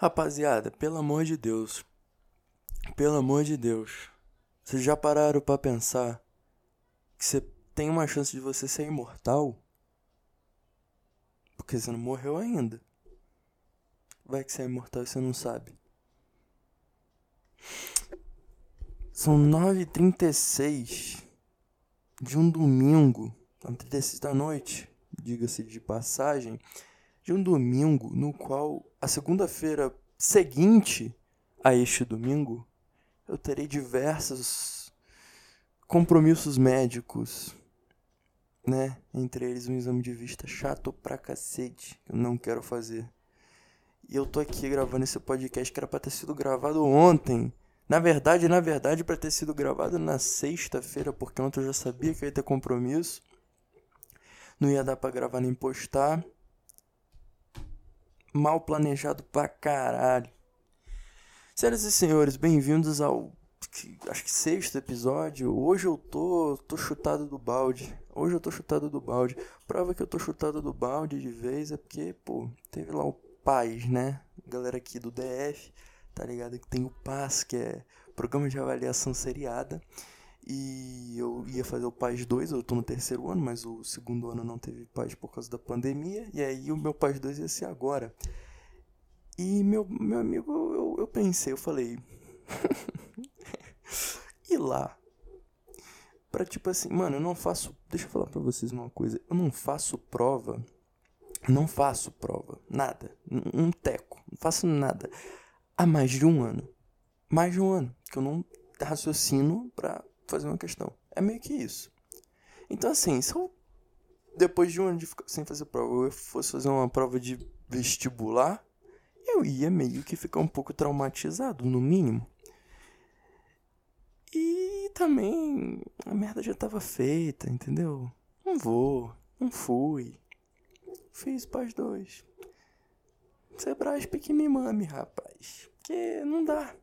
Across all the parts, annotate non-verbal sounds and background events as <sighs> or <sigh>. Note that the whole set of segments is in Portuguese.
Rapaziada, pelo amor de Deus. Pelo amor de Deus. Vocês já pararam para pensar que você tem uma chance de você ser imortal? Porque você não morreu ainda. Vai que você é imortal e você não sabe. São 9h36 de um domingo, 9h36 da noite, diga-se de passagem, de um domingo no qual a segunda-feira seguinte a este domingo eu terei diversos compromissos médicos, né? Entre eles um exame de vista chato pra cacete, que eu não quero fazer. E eu tô aqui gravando esse podcast que era pra ter sido gravado ontem. Na verdade, na verdade, para ter sido gravado na sexta-feira, porque ontem eu já sabia que ia ter compromisso. Não ia dar para gravar nem postar. Mal planejado pra caralho. Senhoras e senhores, bem-vindos ao acho que sexto episódio. Hoje eu tô tô chutado do balde. Hoje eu tô chutado do balde. Prova que eu tô chutado do balde de vez é porque, pô, teve lá o PAS, né? Galera aqui do DF, tá ligado? Que tem o PAS, que é Programa de Avaliação Seriada. E eu ia fazer o PAS 2, eu tô no terceiro ano, mas o segundo ano não teve PAS por causa da pandemia. E aí o meu PAS 2 ia ser agora. E meu, meu amigo, eu, eu pensei, eu falei. <laughs> e lá? Pra tipo assim, mano, eu não faço. Deixa eu falar pra vocês uma coisa. Eu não faço prova não faço prova, nada, um teco, não faço nada há mais de um ano. Mais de um ano que eu não raciocino para fazer uma questão. É meio que isso. Então, assim, se eu, depois de um ano de ficar sem fazer prova, eu fosse fazer uma prova de vestibular, eu ia meio que ficar um pouco traumatizado, no mínimo. E também a merda já tava feita, entendeu? Não vou, não fui. Fiz pós dois. Sebrasp que me mame, rapaz. Porque não dá.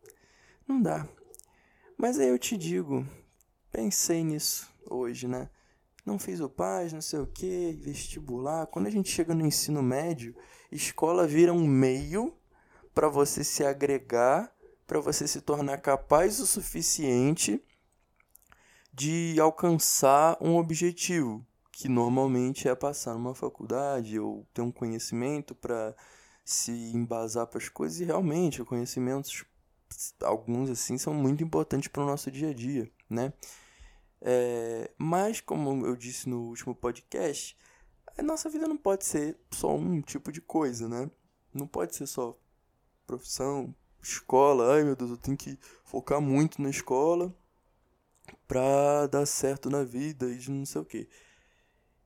Não dá. Mas aí eu te digo, pensei nisso hoje, né? Não fiz o paz, não sei o que, vestibular. Quando a gente chega no ensino médio, escola vira um meio para você se agregar, para você se tornar capaz o suficiente de alcançar um objetivo que normalmente é passar numa faculdade ou ter um conhecimento para se embasar para as coisas e realmente conhecimentos alguns assim são muito importantes para o nosso dia a dia, né? É, mas como eu disse no último podcast, a nossa vida não pode ser só um tipo de coisa, né? Não pode ser só profissão, escola. Ai meu Deus, eu tenho que focar muito na escola pra dar certo na vida e não sei o que.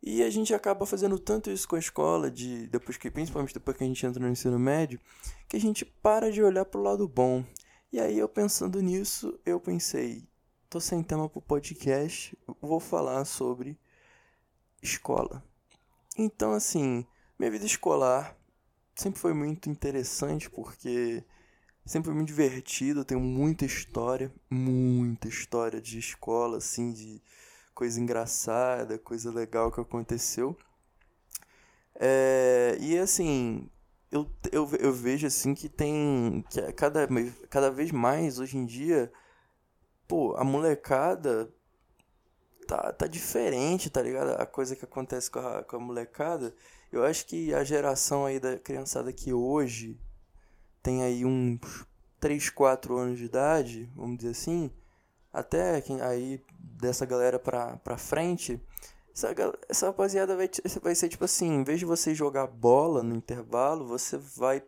E a gente acaba fazendo tanto isso com a escola, de depois que, principalmente depois que a gente entra no ensino médio, que a gente para de olhar pro lado bom. E aí eu pensando nisso, eu pensei, tô sem tema pro podcast, vou falar sobre escola. Então assim, minha vida escolar sempre foi muito interessante porque sempre foi muito divertido, eu tenho muita história, muita história de escola assim, de coisa engraçada, coisa legal que aconteceu. É, e assim, eu, eu, eu vejo assim que tem. que é cada, cada vez mais hoje em dia, pô, a molecada tá, tá diferente, tá ligado? A coisa que acontece com a, com a molecada. Eu acho que a geração aí da criançada que hoje tem aí uns 3, 4 anos de idade, vamos dizer assim, até aí dessa galera pra, pra frente, essa, essa rapaziada vai, vai ser tipo assim, em vez de você jogar bola no intervalo, você vai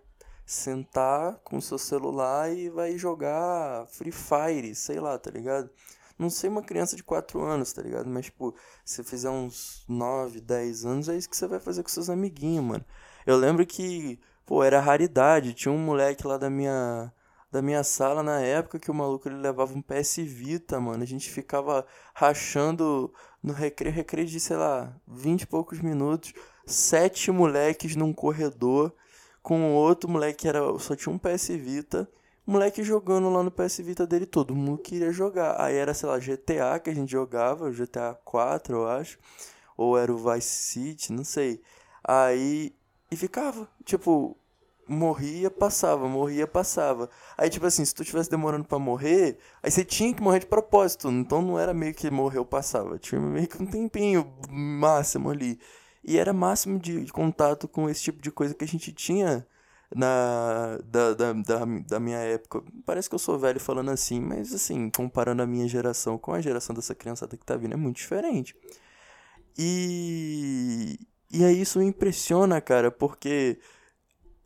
sentar com seu celular e vai jogar Free Fire, sei lá, tá ligado? Não sei uma criança de 4 anos, tá ligado? Mas, tipo, se fizer uns 9, 10 anos, é isso que você vai fazer com seus amiguinhos, mano. Eu lembro que, pô, era raridade. Tinha um moleque lá da minha da minha sala na época que o maluco ele levava um PS Vita, mano. A gente ficava rachando no recreio, recreio de, sei lá, 20 e poucos minutos, sete moleques num corredor com outro moleque que era só tinha um PS Vita, moleque jogando lá no PS Vita dele, todo mundo queria jogar. Aí era, sei lá, GTA que a gente jogava, GTA 4, eu acho, ou era o Vice City, não sei. Aí e ficava, tipo, morria, passava, morria, passava. Aí, tipo assim, se tu tivesse demorando para morrer, aí você tinha que morrer de propósito. Então não era meio que morreu, passava. Tinha meio que um tempinho máximo ali. E era máximo de, contato com esse tipo de coisa que a gente tinha na da, da, da, da, minha época. Parece que eu sou velho falando assim, mas assim, comparando a minha geração com a geração dessa criançada que tá vindo, é muito diferente. E, e aí isso me impressiona, cara, porque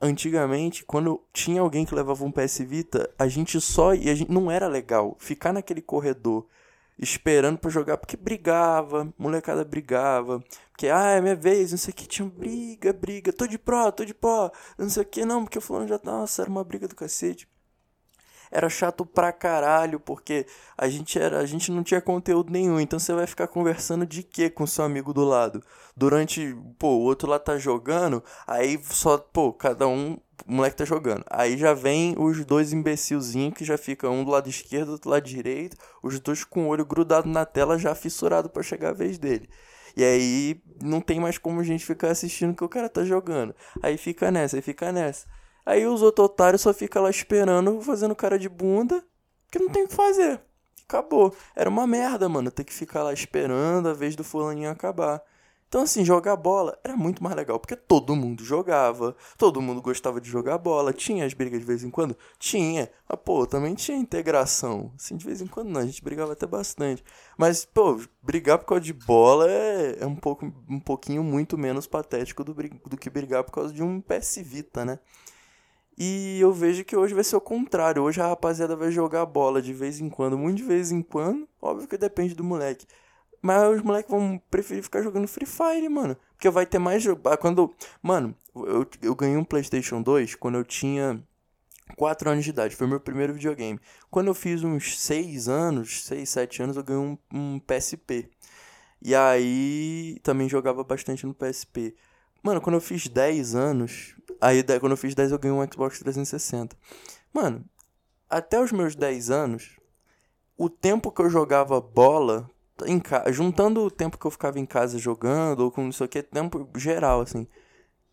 antigamente, quando tinha alguém que levava um PS Vita, a gente só. E a gente, não era legal ficar naquele corredor esperando para jogar, porque brigava, molecada brigava, porque, ah, é minha vez, não sei o que, tinha briga, briga, tô de pró, tô de pró, não sei o que, não, porque o fulano já tá, nossa, era uma briga do cacete. Era chato pra caralho, porque a gente era, a gente não tinha conteúdo nenhum, então você vai ficar conversando de quê com seu amigo do lado? Durante, pô, o outro lá tá jogando, aí só, pô, cada um o moleque tá jogando. Aí já vem os dois imbecilzinhos que já fica um do lado esquerdo, outro do lado direito, os dois com o olho grudado na tela, já fissurado para chegar a vez dele. E aí não tem mais como a gente ficar assistindo que o cara tá jogando. Aí fica nessa, aí fica nessa. Aí os outros otários só ficam lá esperando, fazendo cara de bunda, que não tem o que fazer. Acabou. Era uma merda, mano, ter que ficar lá esperando a vez do fulaninho acabar. Então, assim, jogar bola era muito mais legal, porque todo mundo jogava, todo mundo gostava de jogar bola, tinha as brigas de vez em quando? Tinha. Mas, pô, também tinha integração. Assim, de vez em quando não, a gente brigava até bastante. Mas, pô, brigar por causa de bola é, é um, pouco, um pouquinho muito menos patético do, do que brigar por causa de um PS Vita, né? E eu vejo que hoje vai ser o contrário. Hoje a rapaziada vai jogar bola de vez em quando, muito de vez em quando. Óbvio que depende do moleque. Mas os moleques vão preferir ficar jogando Free Fire, mano. Porque vai ter mais. Ah, quando. Mano, eu, eu ganhei um PlayStation 2 quando eu tinha 4 anos de idade. Foi meu primeiro videogame. Quando eu fiz uns 6 anos, 6, 7 anos, eu ganhei um, um PSP. E aí também jogava bastante no PSP. Mano, quando eu fiz 10 anos. Aí quando eu fiz 10 eu ganhei um Xbox 360. Mano, até os meus 10 anos, o tempo que eu jogava bola em ca... juntando o tempo que eu ficava em casa jogando, ou com não sei o tempo geral, assim,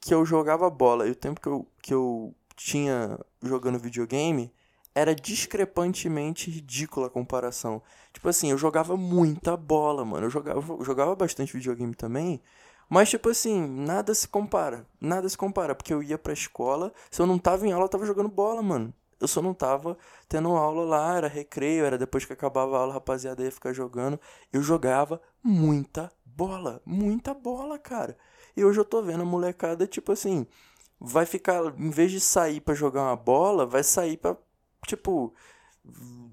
que eu jogava bola e o tempo que eu, que eu tinha jogando videogame, era discrepantemente ridícula a comparação. Tipo assim, eu jogava muita bola, mano. Eu jogava, jogava bastante videogame também. Mas, tipo assim, nada se compara. Nada se compara. Porque eu ia pra escola, se eu não tava em aula, eu tava jogando bola, mano. Eu só não tava tendo aula lá, era recreio, era depois que acabava a aula, a rapaziada ia ficar jogando. Eu jogava muita bola, muita bola, cara. E hoje eu tô vendo a molecada, tipo assim, vai ficar, em vez de sair para jogar uma bola, vai sair pra, tipo,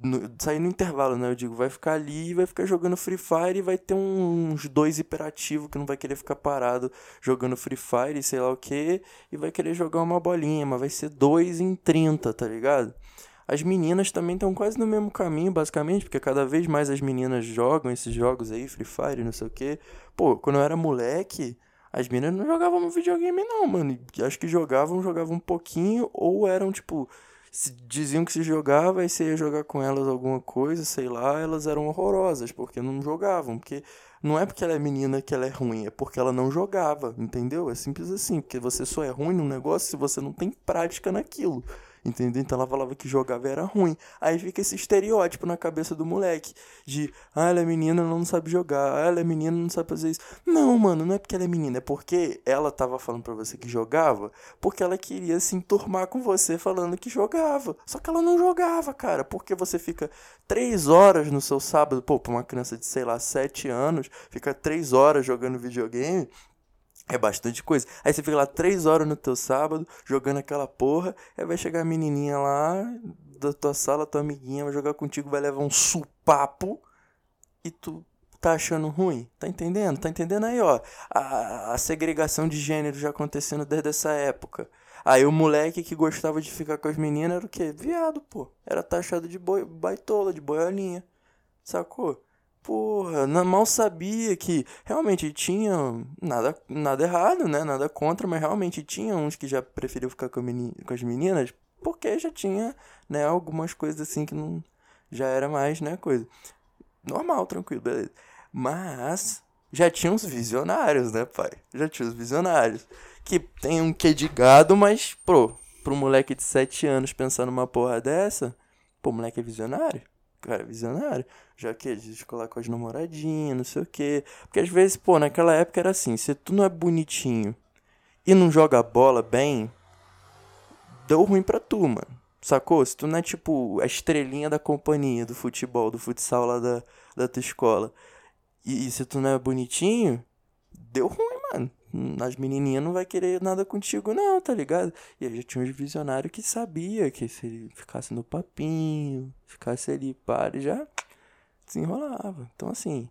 no, sair no intervalo, né? Eu digo, vai ficar ali, vai ficar jogando Free Fire e vai ter uns dois hiperativos que não vai querer ficar parado jogando Free Fire, sei lá o que, e vai querer jogar uma bolinha, mas vai ser dois em 30, tá ligado? As meninas também estão quase no mesmo caminho, basicamente, porque cada vez mais as meninas jogam esses jogos aí, Free Fire, não sei o que. Pô, quando eu era moleque, as meninas não jogavam videogame, não, mano. Acho que jogavam, jogavam um pouquinho, ou eram tipo diziam que se jogava e você ia jogar com elas alguma coisa, sei lá, elas eram horrorosas, porque não jogavam. Porque não é porque ela é menina que ela é ruim, é porque ela não jogava, entendeu? É simples assim, porque você só é ruim num negócio se você não tem prática naquilo. Entendeu? Então ela falava que jogava era ruim. Aí fica esse estereótipo na cabeça do moleque. De, ah, ela é menina, não sabe jogar. Ah, ela é menina, não sabe fazer isso. Não, mano, não é porque ela é menina. É porque ela tava falando pra você que jogava. Porque ela queria se enturmar com você falando que jogava. Só que ela não jogava, cara. Porque você fica três horas no seu sábado. Pô, pra uma criança de, sei lá, sete anos. Fica três horas jogando videogame. É bastante coisa. Aí você fica lá três horas no teu sábado, jogando aquela porra. Aí vai chegar a menininha lá da tua sala, tua amiguinha, vai jogar contigo, vai levar um supapo. E tu tá achando ruim. Tá entendendo? Tá entendendo aí, ó. A, a segregação de gênero já acontecendo desde essa época. Aí o moleque que gostava de ficar com as meninas era o quê? Viado, pô. Era taxado de boi, baitola, de boiolinha. Sacou? Porra, mal sabia que realmente tinha nada, nada errado, né? Nada contra, mas realmente tinha uns que já preferiam ficar com, com as meninas porque já tinha, né, algumas coisas assim que não já era mais, né, coisa. Normal, tranquilo, beleza. Mas já tinha uns visionários, né, pai? Já tinha os visionários. Que tem um quê de gado, mas, pô, pro moleque de 7 anos pensar numa porra dessa, pô, moleque é visionário. Cara, visionário. Já que de escolar com as namoradinhas, não sei o quê. Porque às vezes, pô, naquela época era assim: se tu não é bonitinho e não joga bola bem, deu ruim pra tu, mano. Sacou? Se tu não é tipo a estrelinha da companhia do futebol, do futsal lá da, da tua escola. E, e se tu não é bonitinho, deu ruim, mano. As menininhas não vai querer nada contigo, não, tá ligado? E aí já tinha uns visionários que sabia que se ele ficasse no papinho, ficasse ali, para, já desenrolava. Então, assim,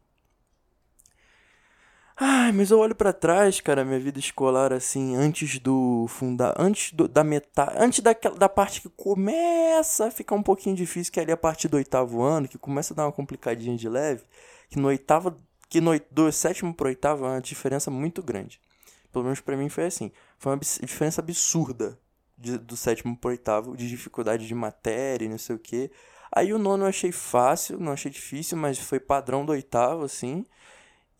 Ai, mas eu olho para trás, cara, minha vida escolar, assim, antes do fundar, antes do, da metade, antes daquela, da parte que começa a ficar um pouquinho difícil, que é ali a partir do oitavo ano, que começa a dar uma complicadinha de leve, que no oitavo, que no, do sétimo pro oitavo é uma diferença muito grande. Pelo menos para mim foi assim, foi uma diferença absurda de, do sétimo pro oitavo, de dificuldade de matéria e não sei o que. Aí o nono eu achei fácil, não achei difícil, mas foi padrão do oitavo, assim.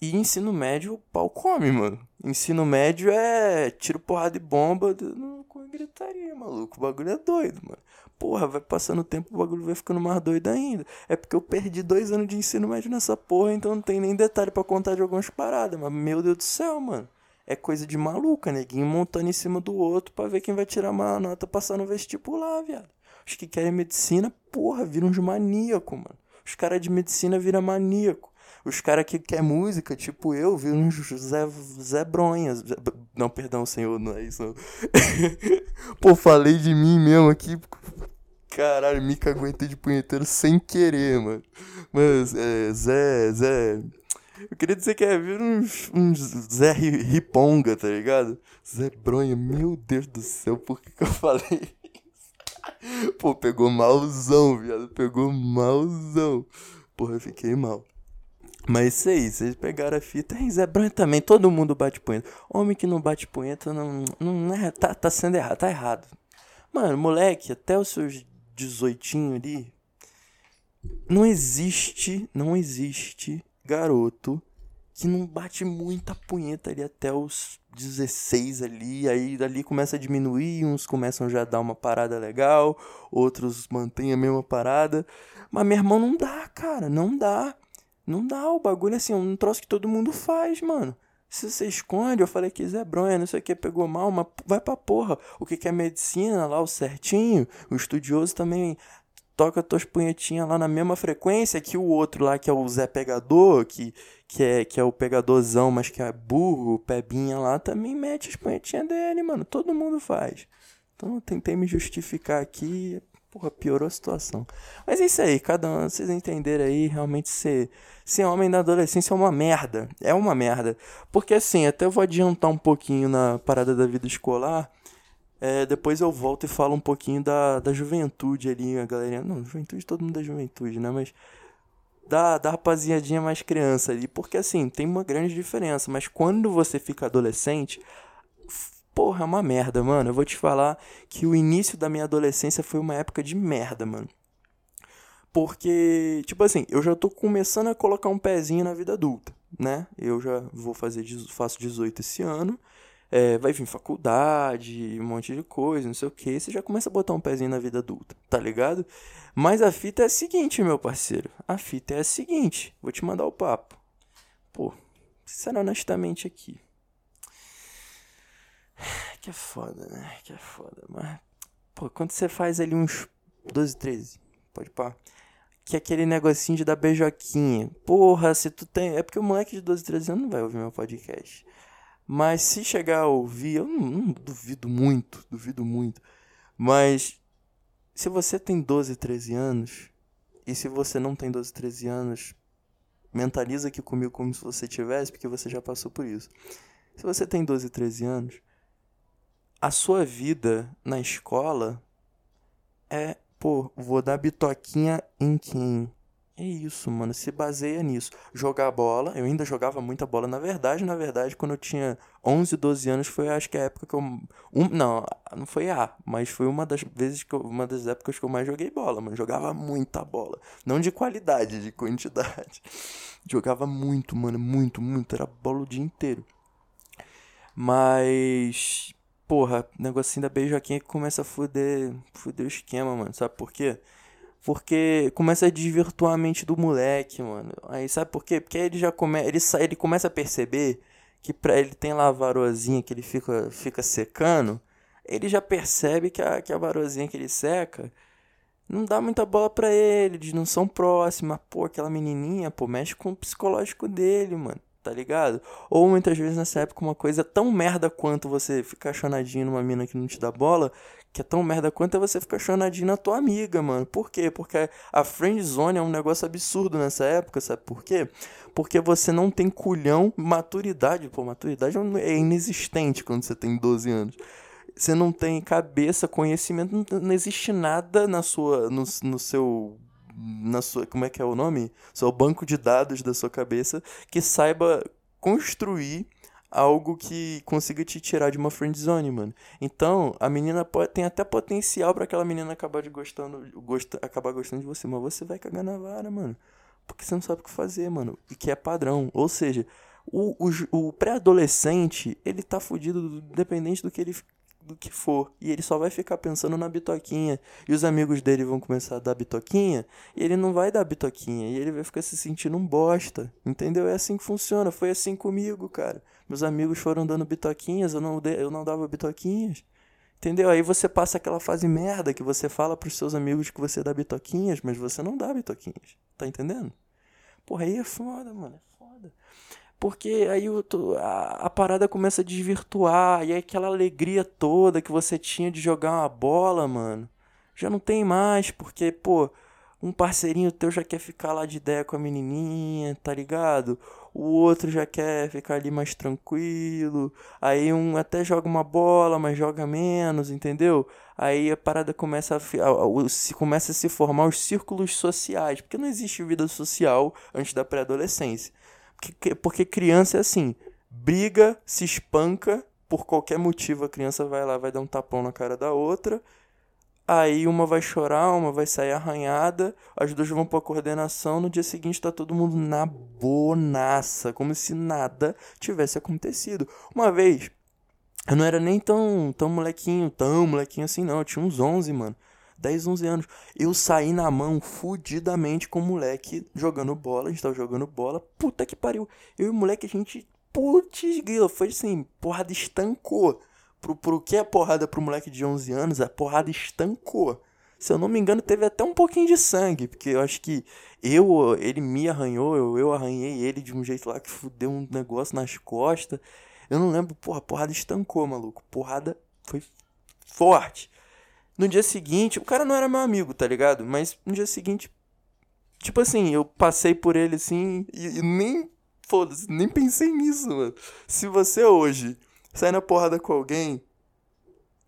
E ensino médio, pau come, mano. Ensino médio é tiro, porrada e bomba com gritaria, maluco. O bagulho é doido, mano. Porra, vai passando o tempo, o bagulho vai ficando mais doido ainda. É porque eu perdi dois anos de ensino médio nessa porra, então não tem nem detalhe para contar de algumas paradas. Mas, meu Deus do céu, mano. É coisa de maluca, neguinho montando em cima do outro para ver quem vai tirar uma nota passar no vestibular, viado. Os que querem medicina, porra, viram uns maníaco, mano. Os caras de medicina viram maníaco. Os caras que quer música, tipo eu, viram um Zé, Zé Bronha. Zé, não, perdão, senhor, não é isso. <laughs> Pô, falei de mim mesmo aqui. Caralho, me aguentei de punheteiro sem querer, mano. Mas, é, Zé, Zé. Eu queria dizer que é vir uns, uns Zé Riponga, tá ligado? Zé Bronha, meu Deus do céu, por que, que eu falei? Pô, pegou malzão, viado. Pegou malzão. Porra, eu fiquei mal. Mas isso aí, vocês pegaram a fita. E Zé Branco também, todo mundo bate punheta. Homem que não bate punheta não, não é, tá, tá sendo errado, tá errado. Mano, moleque, até os seus 18 ali, não existe, não existe garoto que não bate muita punheta ali até os 16 ali, aí dali começa a diminuir, uns começam já a dar uma parada legal, outros mantêm a mesma parada. Mas meu irmão não dá, cara, não dá. Não dá, o bagulho assim, é um troço que todo mundo faz, mano. Se você esconde, eu falei que Zé Bronha, não sei o que, pegou mal, mas vai pra porra. O que, que é medicina lá, o certinho, o estudioso também toca tuas punhetinhas lá na mesma frequência que o outro lá, que é o Zé Pegador, que, que, é, que é o pegadorzão, mas que é burro, o Pebinha lá, também mete as punhetinhas dele, mano. Todo mundo faz. Então eu tentei me justificar aqui, porra, piorou a situação. Mas é isso aí, cada um, vocês entenderam aí, realmente ser, ser homem na adolescência é uma merda. É uma merda. Porque assim, até eu vou adiantar um pouquinho na parada da vida escolar. É, depois eu volto e falo um pouquinho da, da juventude ali, a galerinha. Não, juventude, todo mundo é juventude, né? Mas da, da rapaziadinha mais criança ali. Porque assim, tem uma grande diferença. Mas quando você fica adolescente, porra, é uma merda, mano. Eu vou te falar que o início da minha adolescência foi uma época de merda, mano. Porque, tipo assim, eu já tô começando a colocar um pezinho na vida adulta, né? Eu já vou fazer, faço 18 esse ano. É, vai vir faculdade, um monte de coisa, não sei o que. Você já começa a botar um pezinho na vida adulta, tá ligado? Mas a fita é a seguinte, meu parceiro. A fita é a seguinte. Vou te mandar o papo. Pô, sincero honestamente aqui. <sighs> Que é foda, né? Que é foda. Mas, pô, quando você faz ali uns 12, 13, pode pá. Que é aquele negocinho de dar beijoquinha. Porra, se tu tem. É porque o moleque de 12, 13 anos não vai ouvir meu podcast. Mas se chegar a ouvir, eu não, não duvido muito, duvido muito. Mas se você tem 12, 13 anos, e se você não tem 12, 13 anos, mentaliza aqui comigo como se você tivesse, porque você já passou por isso. Se você tem 12, 13 anos, a sua vida na escola é, pô, vou dar bitoquinha em quem? É isso, mano, se baseia nisso. Jogar bola, eu ainda jogava muita bola. Na verdade, na verdade, quando eu tinha 11, 12 anos, foi acho que a época que eu. Um, não, não foi a, mas foi uma das vezes que eu, uma das épocas que eu mais joguei bola, mano. Jogava muita bola. Não de qualidade, de quantidade. <laughs> Jogava muito, mano, muito, muito. Era bola o dia inteiro. Mas porra, negocinho da beijoquinha que começa a fuder, fuder o esquema, mano. Sabe por quê? Porque começa a desvirtuar a mente do moleque, mano. Aí sabe por quê? Porque ele já come... ele, ele começa a perceber que pra ele tem lá a varozinha que ele fica, fica secando. Ele já percebe que a, que a varozinha que ele seca não dá muita bola pra ele, eles não são próximas. Pô, aquela menininha, pô, mexe com o psicológico dele, mano tá ligado? Ou muitas vezes nessa época uma coisa tão merda quanto você ficar chonadinho numa mina que não te dá bola, que é tão merda quanto é você ficar chonadinho na tua amiga, mano. Por quê? Porque a friend zone é um negócio absurdo nessa época, sabe por quê? Porque você não tem culhão, maturidade, pô, maturidade é inexistente quando você tem 12 anos. Você não tem cabeça, conhecimento, não existe nada na sua no, no seu na sua, como é que é o nome? Seu banco de dados da sua cabeça que saiba construir algo que consiga te tirar de uma friend zone, mano. Então, a menina pode, tem até potencial para aquela menina acabar de gostando, gosta, acabar gostando de você, mas você vai cagar na vara, mano. Porque você não sabe o que fazer, mano. E que é padrão. Ou seja, o, o, o pré-adolescente, ele tá fudido dependente do que ele do que for. E ele só vai ficar pensando na bitoquinha. E os amigos dele vão começar a dar bitoquinha. E ele não vai dar bitoquinha. E ele vai ficar se sentindo um bosta. Entendeu? É assim que funciona. Foi assim comigo, cara. Meus amigos foram dando bitoquinhas. Eu não, eu não dava bitoquinhas. Entendeu? Aí você passa aquela fase merda que você fala pros seus amigos que você dá bitoquinhas, mas você não dá bitoquinhas. Tá entendendo? Porra, aí é foda, mano. É foda. Porque aí o, a, a, parada começa a desvirtuar. E aí aquela alegria toda que você tinha de jogar uma bola, mano. Já não tem mais. Porque, pô, um parceirinho teu já quer ficar lá de ideia com a menininha, tá ligado? O outro já quer ficar ali mais tranquilo. Aí um até joga uma bola, mas joga menos, entendeu? Aí a parada começa a, se começa a se formar os círculos sociais, porque não existe vida social antes da pré-adolescência. Porque criança é assim, briga, se espanca, por qualquer motivo a criança vai lá, vai dar um tapão na cara da outra. Aí uma vai chorar, uma vai sair arranhada, as duas vão pra coordenação, no dia seguinte tá todo mundo na bonaça, como se nada tivesse acontecido. Uma vez, eu não era nem tão, tão molequinho, tão molequinho assim não, eu tinha uns 11, mano. 10, 11 anos. Eu saí na mão fudidamente com o moleque jogando bola. A gente tava jogando bola. Puta que pariu. Eu e o moleque, a gente. Putz, grila. Foi assim, porrada estancou. Pro, pro que é porrada pro moleque de 11 anos, a porrada estancou. Se eu não me engano, teve até um pouquinho de sangue. Porque eu acho que eu, ele me arranhou, eu, eu arranhei ele de um jeito lá que fudeu um negócio nas costas. Eu não lembro, porra, porrada estancou, maluco. Porrada foi forte. No dia seguinte, o cara não era meu amigo, tá ligado? Mas no dia seguinte, tipo assim, eu passei por ele assim e, e nem. Foda-se, nem pensei nisso, mano. Se você hoje sai na porrada com alguém,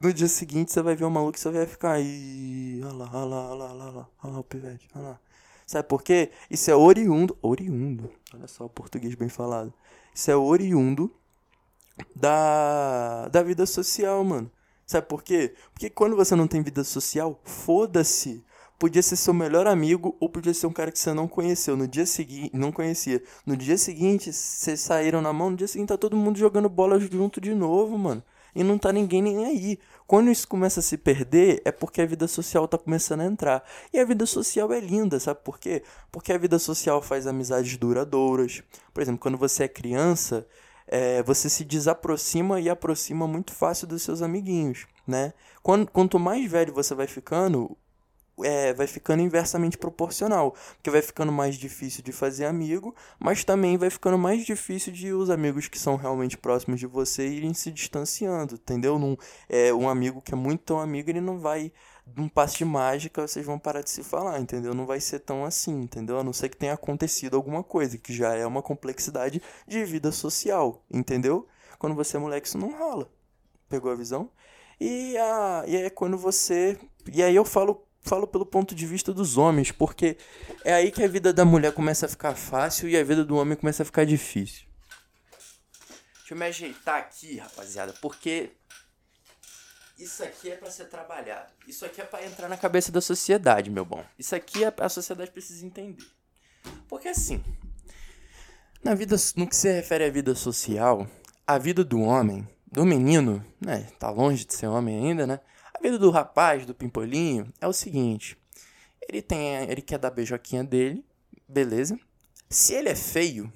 no dia seguinte você vai ver o maluco e você vai ficar aí. Olha lá, olha lá, olha lá, olha lá, olha lá o pivete, olha lá. Sabe por quê? Isso é oriundo. Oriundo. Olha só o português bem falado. Isso é oriundo da, da vida social, mano. Sabe por quê? Porque quando você não tem vida social, foda-se. Podia ser seu melhor amigo ou podia ser um cara que você não conheceu. No dia seguinte, não conhecia. No dia seguinte, vocês saíram na mão. No dia seguinte, tá todo mundo jogando bola junto de novo, mano. E não tá ninguém nem aí. Quando isso começa a se perder, é porque a vida social tá começando a entrar. E a vida social é linda, sabe por quê? Porque a vida social faz amizades duradouras. Por exemplo, quando você é criança, é, você se desaproxima e aproxima muito fácil dos seus amiguinhos, né? Quando, quanto mais velho você vai ficando, é, vai ficando inversamente proporcional, porque vai ficando mais difícil de fazer amigo, mas também vai ficando mais difícil de os amigos que são realmente próximos de você irem se distanciando, entendeu? Num, é, um amigo que é muito tão amigo, ele não vai num passe de mágica vocês vão parar de se falar, entendeu? Não vai ser tão assim, entendeu? A não ser que tenha acontecido alguma coisa, que já é uma complexidade de vida social, entendeu? Quando você é moleque, isso não rola. Pegou a visão? E, a, e é quando você. E aí eu falo, falo pelo ponto de vista dos homens, porque é aí que a vida da mulher começa a ficar fácil e a vida do homem começa a ficar difícil. Deixa eu me ajeitar aqui, rapaziada, porque isso aqui é para ser trabalhado. Isso aqui é para entrar na cabeça da sociedade, meu bom. Isso aqui é, a sociedade precisa entender. Porque assim, na vida, no que se refere à vida social, a vida do homem do menino, né? Tá longe de ser homem ainda, né? Vida do rapaz, do pimpolinho, é o seguinte. Ele tem, ele quer dar beijoquinha dele, beleza? Se ele é feio,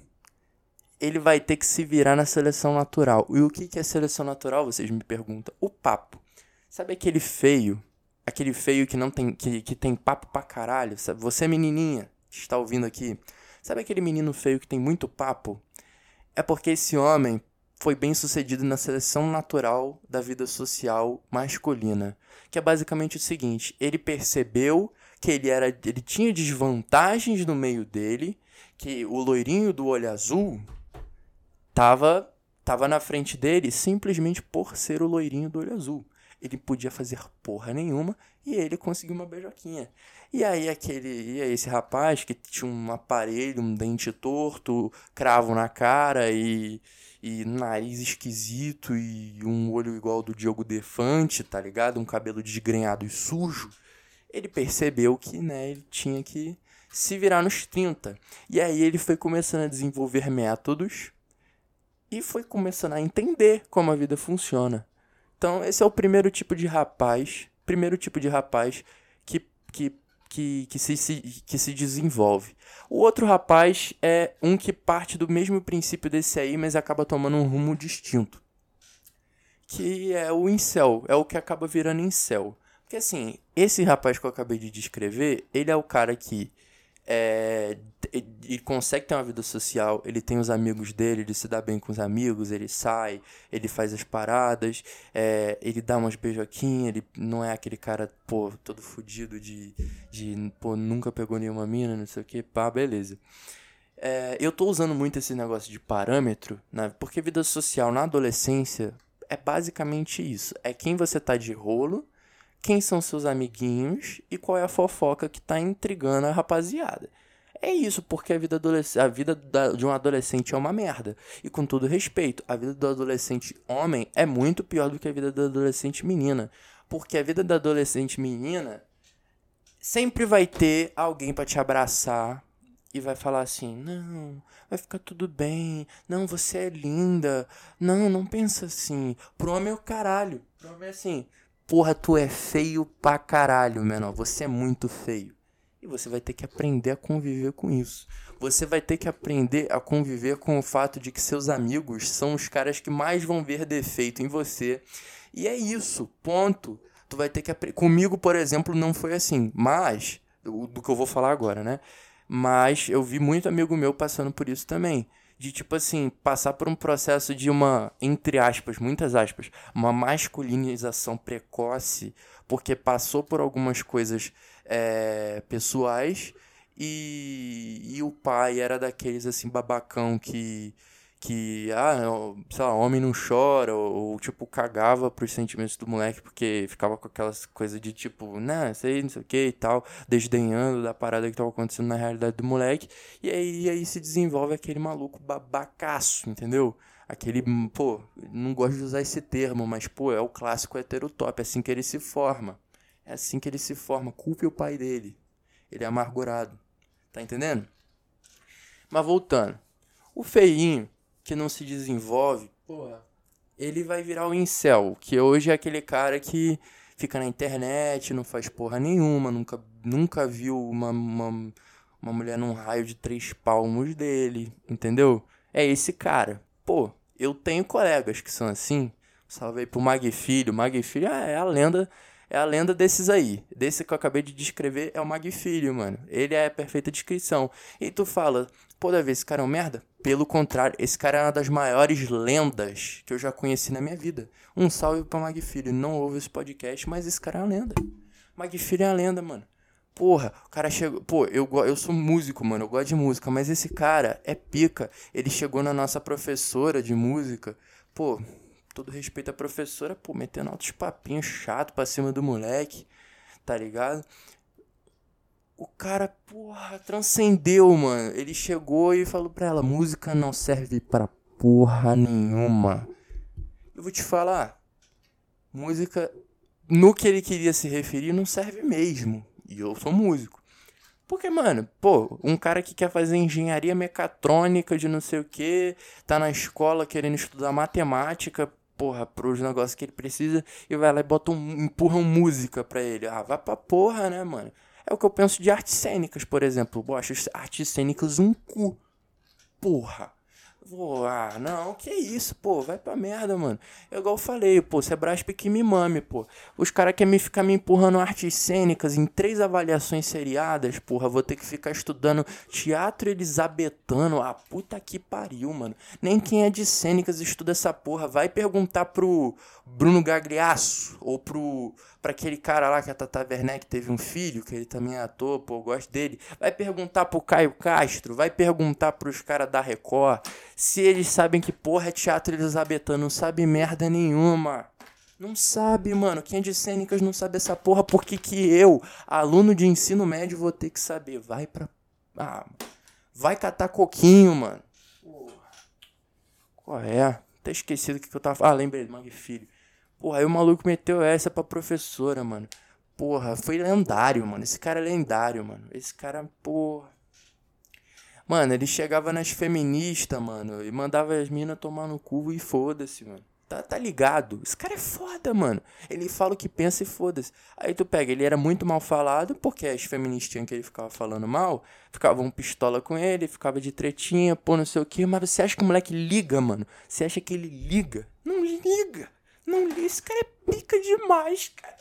ele vai ter que se virar na seleção natural. E o que é seleção natural, vocês me perguntam? O papo. Sabe aquele feio? Aquele feio que não tem que, que tem papo pra caralho? Sabe? Você menininha que está ouvindo aqui, sabe aquele menino feio que tem muito papo? É porque esse homem foi bem sucedido na seleção natural da vida social masculina, que é basicamente o seguinte: ele percebeu que ele era, ele tinha desvantagens no meio dele, que o loirinho do olho azul tava tava na frente dele simplesmente por ser o loirinho do olho azul. Ele podia fazer porra nenhuma e ele conseguiu uma beijoquinha. E aí aquele, e aí esse rapaz que tinha um aparelho, um dente torto, cravo na cara e e nariz esquisito e um olho igual do Diogo Defante, tá ligado? Um cabelo desgrenhado e sujo. Ele percebeu que, né, ele tinha que se virar nos 30. E aí ele foi começando a desenvolver métodos e foi começando a entender como a vida funciona. Então, esse é o primeiro tipo de rapaz, primeiro tipo de rapaz que, que que, que, se, se, que se desenvolve. O outro rapaz é um que parte do mesmo princípio desse aí, mas acaba tomando um rumo distinto. Que é o incel, é o que acaba virando incel. Porque assim, esse rapaz que eu acabei de descrever, ele é o cara que é, ele consegue ter uma vida social, ele tem os amigos dele, ele se dá bem com os amigos, ele sai, ele faz as paradas, é, ele dá umas beijoquinhas, ele não é aquele cara, pô, todo fudido de, de pô, nunca pegou nenhuma mina, não sei o que, pá, beleza. É, eu tô usando muito esse negócio de parâmetro, né, porque vida social na adolescência é basicamente isso, é quem você tá de rolo, quem são seus amiguinhos e qual é a fofoca que tá intrigando a rapaziada. É isso, porque a vida, a vida de um adolescente é uma merda. E com todo respeito, a vida do adolescente homem é muito pior do que a vida da adolescente menina. Porque a vida da adolescente menina sempre vai ter alguém para te abraçar e vai falar assim: não, vai ficar tudo bem. Não, você é linda. Não, não pensa assim. Pro homem é o caralho. Pro homem é assim: porra, tu é feio pra caralho, menor. Você é muito feio. E você vai ter que aprender a conviver com isso. Você vai ter que aprender a conviver com o fato de que seus amigos são os caras que mais vão ver defeito em você. E é isso, ponto. Tu vai ter que aprender. Comigo, por exemplo, não foi assim. Mas, do que eu vou falar agora, né? Mas eu vi muito amigo meu passando por isso também de tipo assim, passar por um processo de uma, entre aspas, muitas aspas, uma masculinização precoce, porque passou por algumas coisas é, pessoais e, e o pai era daqueles assim, babacão que que, ah, sei lá, homem não chora, ou, ou, tipo, cagava pros sentimentos do moleque porque ficava com aquelas coisas de tipo, né, sei, não sei o que e tal, desdenhando da parada que tava acontecendo na realidade do moleque, e aí, e aí se desenvolve aquele maluco babacaço, entendeu? Aquele, pô, não gosto de usar esse termo, mas, pô, é o clássico heterotop, é assim que ele se forma. É assim que ele se forma. Culpe o pai dele. Ele é amargurado. Tá entendendo? Mas voltando. O feinho, que não se desenvolve, porra, ele vai virar o incel, que hoje é aquele cara que fica na internet, não faz porra nenhuma, nunca, nunca viu uma, uma, uma mulher num raio de três palmos dele, entendeu? É esse cara. Pô, eu tenho colegas que são assim. Salve aí pro Mag Filho. Mag Filho é a lenda é a lenda desses aí. Desse que eu acabei de descrever é o Mag Filho, mano. Ele é a perfeita descrição. E tu fala, pô, Davi, esse cara é um merda? Pelo contrário, esse cara é uma das maiores lendas que eu já conheci na minha vida. Um salve pra Mag Filho. Não ouve esse podcast, mas esse cara é uma lenda. Mag Filho é uma lenda, mano. Porra, o cara chegou. Pô, eu, eu sou músico, mano. Eu gosto de música, mas esse cara é pica. Ele chegou na nossa professora de música. Pô, todo respeito à professora, pô, metendo altos papinhos chato pra cima do moleque, tá ligado? O cara, porra, transcendeu, mano. Ele chegou e falou pra ela: música não serve pra porra nenhuma. Eu vou te falar, música, no que ele queria se referir, não serve mesmo. E eu sou músico. Porque, mano, pô, um cara que quer fazer engenharia mecatrônica de não sei o que, tá na escola querendo estudar matemática, porra, pros negócios que ele precisa e vai lá e bota um, empurram música pra ele. Ah, vai pra porra, né, mano? É o que eu penso de artes cênicas, por exemplo. Eu acho artes cênicas um cu. Porra. Pô, ah, não, que isso, pô, vai pra merda, mano. É igual eu falei, pô, Sebrasp que me mame, pô. Os caras querem me ficar me empurrando artes cênicas em três avaliações seriadas, porra. Vou ter que ficar estudando teatro elisabetano. Ah, puta que pariu, mano. Nem quem é de cênicas estuda essa porra. Vai perguntar pro Bruno Gagliasso ou pro para aquele cara lá que é a Tata Werneck teve um filho, que ele também é ator, pô, eu gosto dele. Vai perguntar pro Caio Castro, vai perguntar pros caras da Record se eles sabem que porra é teatro elisabetano, não sabe merda nenhuma. Não sabe, mano. Quem é de cênicas não sabe essa porra, por que que eu, aluno de ensino médio, vou ter que saber? Vai pra. Ah, vai catar coquinho, mano. Porra. Qual é? Até esquecido o que, que eu tava. Ah, lembrei do Mag Filho. Porra, aí o maluco meteu essa pra professora, mano. Porra, foi lendário, mano. Esse cara é lendário, mano. Esse cara, porra. Mano, ele chegava nas feministas, mano, e mandava as minas tomar no cu e foda-se, mano. Tá, tá ligado? Esse cara é foda, mano. Ele fala o que pensa e foda-se. Aí tu pega, ele era muito mal falado, porque as feministinhas que ele ficava falando mal, ficavam pistola com ele, ficava de tretinha, pô, não sei o que. Mas você acha que o moleque liga, mano? Você acha que ele liga? Não liga. Não li, esse cara é pica demais, cara.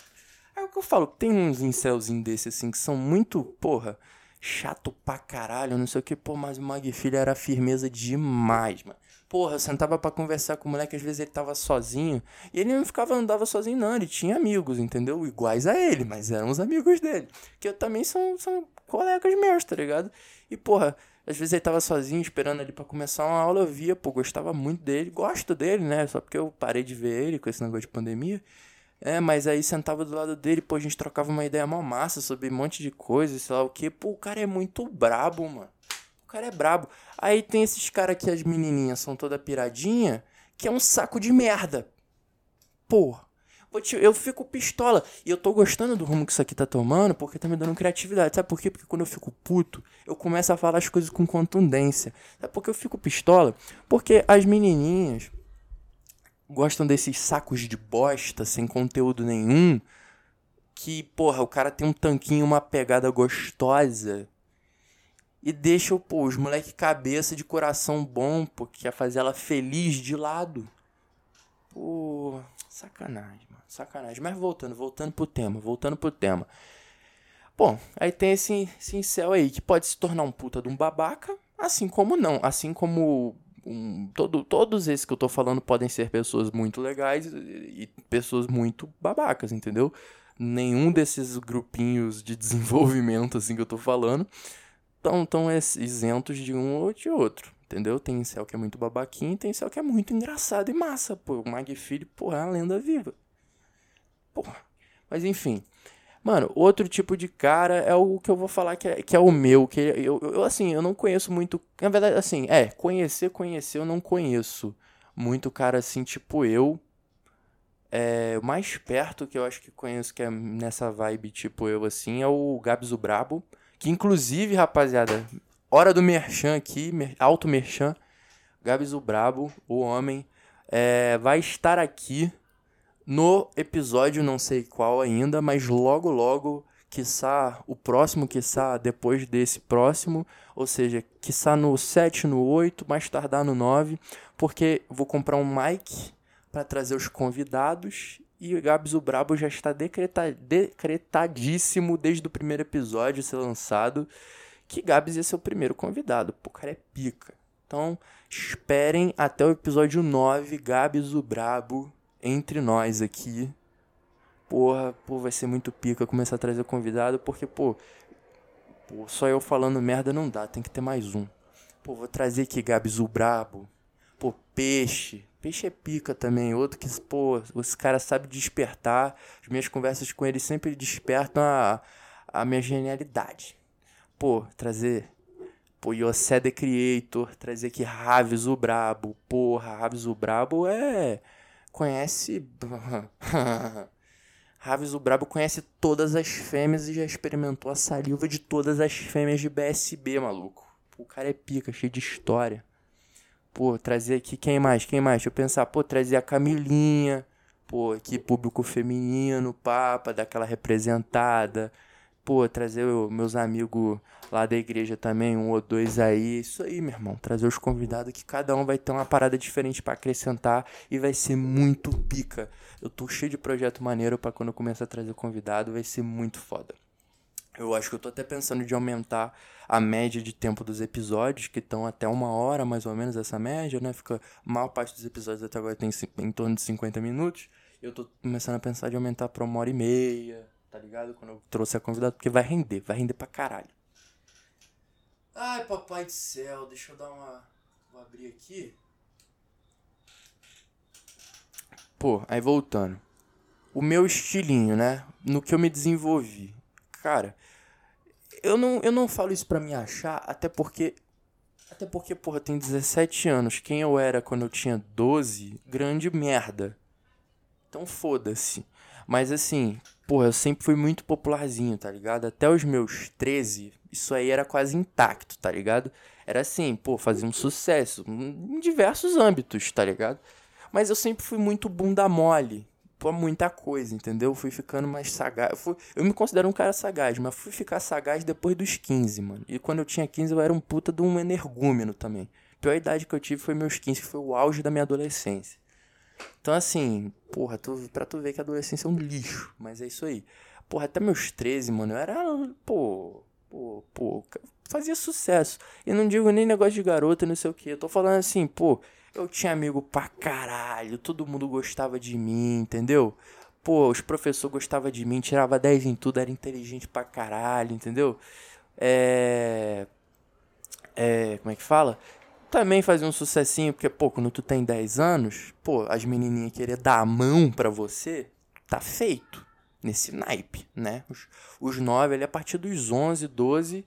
É o que eu falo, tem uns incelzinhos desse assim que são muito, porra, chato pra caralho, não sei o que, pô, mas o Magfilho era firmeza demais, mano. Porra, eu sentava pra conversar com o moleque, às vezes ele tava sozinho, e ele não ficava, andava sozinho não, ele tinha amigos, entendeu? Iguais a ele, mas eram os amigos dele, que eu também são, são colegas meus, tá ligado? E porra, às vezes ele tava sozinho, esperando ali para começar uma aula, eu via, pô, gostava muito dele, gosto dele, né? Só porque eu parei de ver ele com esse negócio de pandemia. É, mas aí sentava do lado dele, pô, a gente trocava uma ideia mal massa sobre um monte de coisa, sei lá o que. Pô, o cara é muito brabo, mano. O cara é brabo. Aí tem esses caras que as menininhas são toda piradinha, que é um saco de merda. Eu fico pistola. E eu tô gostando do rumo que isso aqui tá tomando porque tá me dando criatividade. Sabe por quê? Porque quando eu fico puto, eu começo a falar as coisas com contundência. Sabe por que eu fico pistola? Porque as menininhas gostam desses sacos de bosta sem conteúdo nenhum. Que, porra, o cara tem um tanquinho, uma pegada gostosa. E deixa, pô, os moleque cabeça de coração bom, porque quer fazer ela feliz de lado. Pô, sacanagem, mano. Sacanagem. Mas voltando, voltando pro tema, voltando pro tema. Bom, aí tem esse, esse incel aí que pode se tornar um puta de um babaca, assim como não. Assim como um, todo, todos esses que eu tô falando podem ser pessoas muito legais e, pessoas muito babacas, entendeu? Nenhum desses grupinhos de <laughs> desenvolvimento, assim, que eu tô falando, estão tão isentos de um ou de outro. Entendeu? Tem céu que é muito babaquinho e tem céu que é muito engraçado e massa, pô. O Mag Filho, porra, é uma lenda viva. Porra. Mas enfim. Mano, outro tipo de cara é o que eu vou falar que é, que é o meu. Que eu, eu, assim, eu não conheço muito. Na verdade, assim, é, conhecer, conhecer, eu não conheço muito cara assim, tipo eu. É, o mais perto que eu acho que conheço que é nessa vibe, tipo eu, assim, é o Gabs o Brabo. Que inclusive, rapaziada, Hora do Merchan aqui, alto Merchan. Gabs o Brabo, o homem, é, vai estar aqui no episódio, não sei qual ainda, mas logo, logo, quiçá o próximo, quiçá depois desse próximo, ou seja, quiçá no 7, no 8, mais tardar no 9, porque vou comprar um mic para trazer os convidados e o Gabs o Brabo já está decreta decretadíssimo desde o primeiro episódio ser lançado que Gabs ia ser o primeiro convidado. Pô, o cara é pica. Então, esperem até o episódio 9, Gabs o Brabo, entre nós aqui. Porra, pô, vai ser muito pica começar a trazer convidado, porque, pô, pô, só eu falando merda não dá, tem que ter mais um. Pô, vou trazer aqui Gabs o Brabo. Pô, Peixe. Peixe é pica também, outro que, pô, os caras sabem despertar. As minhas conversas com ele sempre despertam a, a minha genialidade pô, trazer pô, Yossé The Creator, trazer aqui Raves o Brabo. Porra, Raves o Brabo é. Conhece. <laughs> Raves o Brabo conhece todas as fêmeas e já experimentou a saliva de todas as fêmeas de BSB, maluco. O cara é pica, cheio de história. Pô, trazer aqui quem mais? Quem mais? Deixa eu pensar, pô, trazer a Camilinha, pô, aqui público feminino, papa, daquela representada. Pô, trazer meus amigos lá da igreja também, um ou dois aí. Isso aí, meu irmão. Trazer os convidados que cada um vai ter uma parada diferente para acrescentar e vai ser muito pica. Eu tô cheio de projeto maneiro para quando eu começar a trazer convidado, vai ser muito foda. Eu acho que eu tô até pensando de aumentar a média de tempo dos episódios, que estão até uma hora mais ou menos essa média, né? Fica. A maior parte dos episódios até agora tem em torno de 50 minutos. Eu tô começando a pensar de aumentar pra uma hora e meia, tá ligado? Quando eu trouxe a convidada, porque vai render, vai render pra caralho. Ai, papai do céu, deixa eu dar uma. Vou abrir aqui. Pô, aí voltando. O meu estilinho, né? No que eu me desenvolvi. Cara, eu não, eu não falo isso pra me achar, até porque. Até porque, porra, tenho 17 anos. Quem eu era quando eu tinha 12, grande merda. Então foda-se. Mas assim, porra, eu sempre fui muito popularzinho, tá ligado? Até os meus 13, isso aí era quase intacto, tá ligado? Era assim, pô, fazia um sucesso em diversos âmbitos, tá ligado? Mas eu sempre fui muito bunda mole, pra muita coisa, entendeu? Fui ficando mais sagaz. Eu, fui, eu me considero um cara sagaz, mas fui ficar sagaz depois dos 15, mano. E quando eu tinha 15, eu era um puta de um energúmeno também. A pior idade que eu tive foi meus 15, que foi o auge da minha adolescência. Então, assim, porra, tu, pra tu ver que a adolescência é um lixo, mas é isso aí. Porra, até meus 13, mano, eu era, pô, pô, pô, fazia sucesso. E não digo nem negócio de garota, não sei o que. Eu tô falando assim, pô, eu tinha amigo pra caralho, todo mundo gostava de mim, entendeu? Pô, os professores gostavam de mim, tirava 10 em tudo, era inteligente pra caralho, entendeu? É. É. Como é que fala? Também fazia um sucessinho, porque, pô, quando tu tem 10 anos, pô, as menininhas querer dar a mão pra você, tá feito. Nesse naipe, né? Os, os 9 ali, a partir dos 11, 12,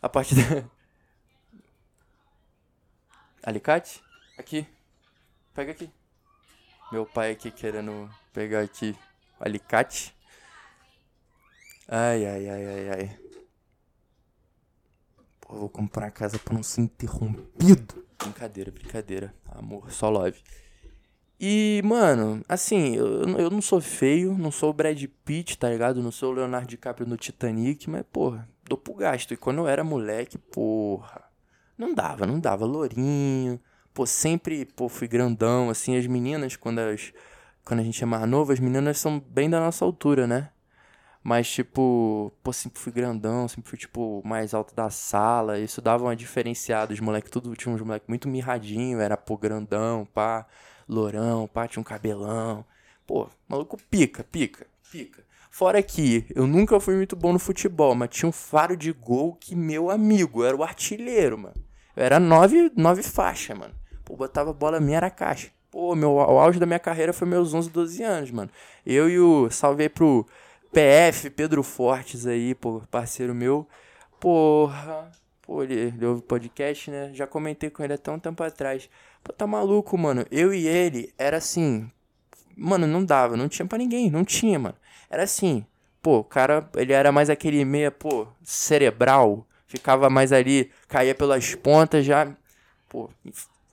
a partir da... <laughs> Alicate? Aqui. Pega aqui. Meu pai aqui querendo pegar aqui alicate. Ai, ai, ai, ai, ai. Pô, vou comprar a casa pra não ser interrompido. Brincadeira, brincadeira. Amor, só love. E, mano, assim, eu, eu não sou feio, não sou o Brad Pitt, tá ligado? Não sou o Leonardo DiCaprio no Titanic, mas, porra, dou pro gasto. E quando eu era moleque, porra, não dava, não dava. Lourinho, pô, sempre, pô, fui grandão, assim, as meninas, quando as, quando a gente é mais novo, as meninas são bem da nossa altura, né? Mas, tipo, pô, sempre fui grandão, sempre fui, tipo, mais alto da sala, isso dava uma diferenciada, os moleques, tudo, tinha uns moleques muito mirradinho, era, pô, grandão, pá, lourão, pá, tinha um cabelão, pô, maluco pica, pica, pica. Fora que eu nunca fui muito bom no futebol, mas tinha um faro de gol que meu amigo era o artilheiro, mano. Eu era nove, nove faixa, mano. Pô, botava bola minha era caixa. Pô, meu, o auge da minha carreira foi meus 11, 12 anos, mano. Eu e o. Salvei pro PF, Pedro Fortes aí, pô, parceiro meu. Porra. Pô, ele, ele ouve podcast, né? Já comentei com ele até um tempo atrás. Pô, tá maluco, mano. Eu e ele era assim. Mano, não dava, não tinha para ninguém, não tinha, mano. Era assim. Pô, o cara, ele era mais aquele meia, pô, cerebral. Ficava mais ali, caía pelas pontas já. Pô,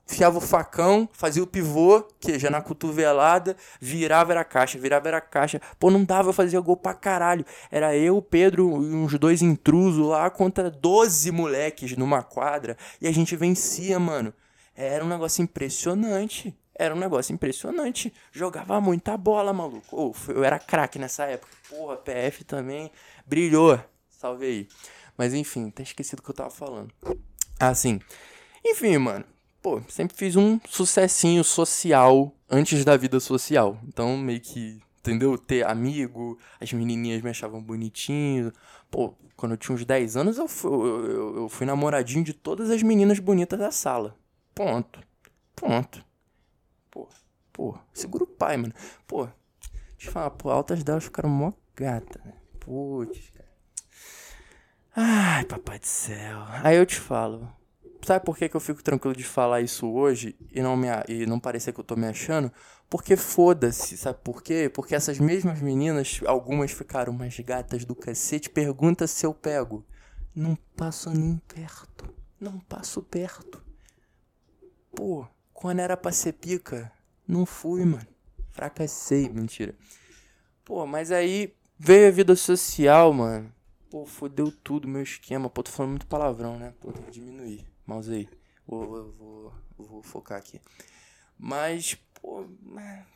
enfiava o facão, fazia o pivô, que já na cotovelada, virava era caixa, virava era caixa. Pô, não dava, eu fazia gol pra caralho. Era eu, Pedro e uns dois intrusos lá contra 12 moleques numa quadra e a gente vencia, mano. Era um negócio impressionante. Era um negócio impressionante. Jogava muita bola, maluco. Eu era craque nessa época. Porra, PF também brilhou. Salve aí. Mas enfim, até esquecido o que eu tava falando. Ah, sim. Enfim, mano pô, sempre fiz um sucessinho social antes da vida social. Então, meio que, entendeu? Ter amigo, as menininhas me achavam bonitinho. Pô, quando eu tinha uns 10 anos, eu fui, eu, eu, fui namoradinho de todas as meninas bonitas da sala. Ponto. Ponto. Pô, pô, segura o pai, mano. Pô, deixa eu falar, pô, altas delas ficaram mó gata, né? Putz, cara. Ai, papai do céu. Aí eu te falo, Sabe por que, que eu fico tranquilo de falar isso hoje e não, me, e não parecer que eu tô me achando? Porque foda-se, sabe por quê? Porque essas mesmas meninas, algumas ficaram mais gatas do cacete, pergunta se eu pego. Não passo nem perto. Não passo perto. pô, quando era pra ser pica, não fui, mano. Fracassei, mentira. Pô, mas aí veio a vida social, mano. Pô, fodeu tudo meu esquema. Pô, tô falando muito palavrão, né? Pô, tem que diminuir. Aí. Vou, vou, vou, focar aqui. Mas, pô,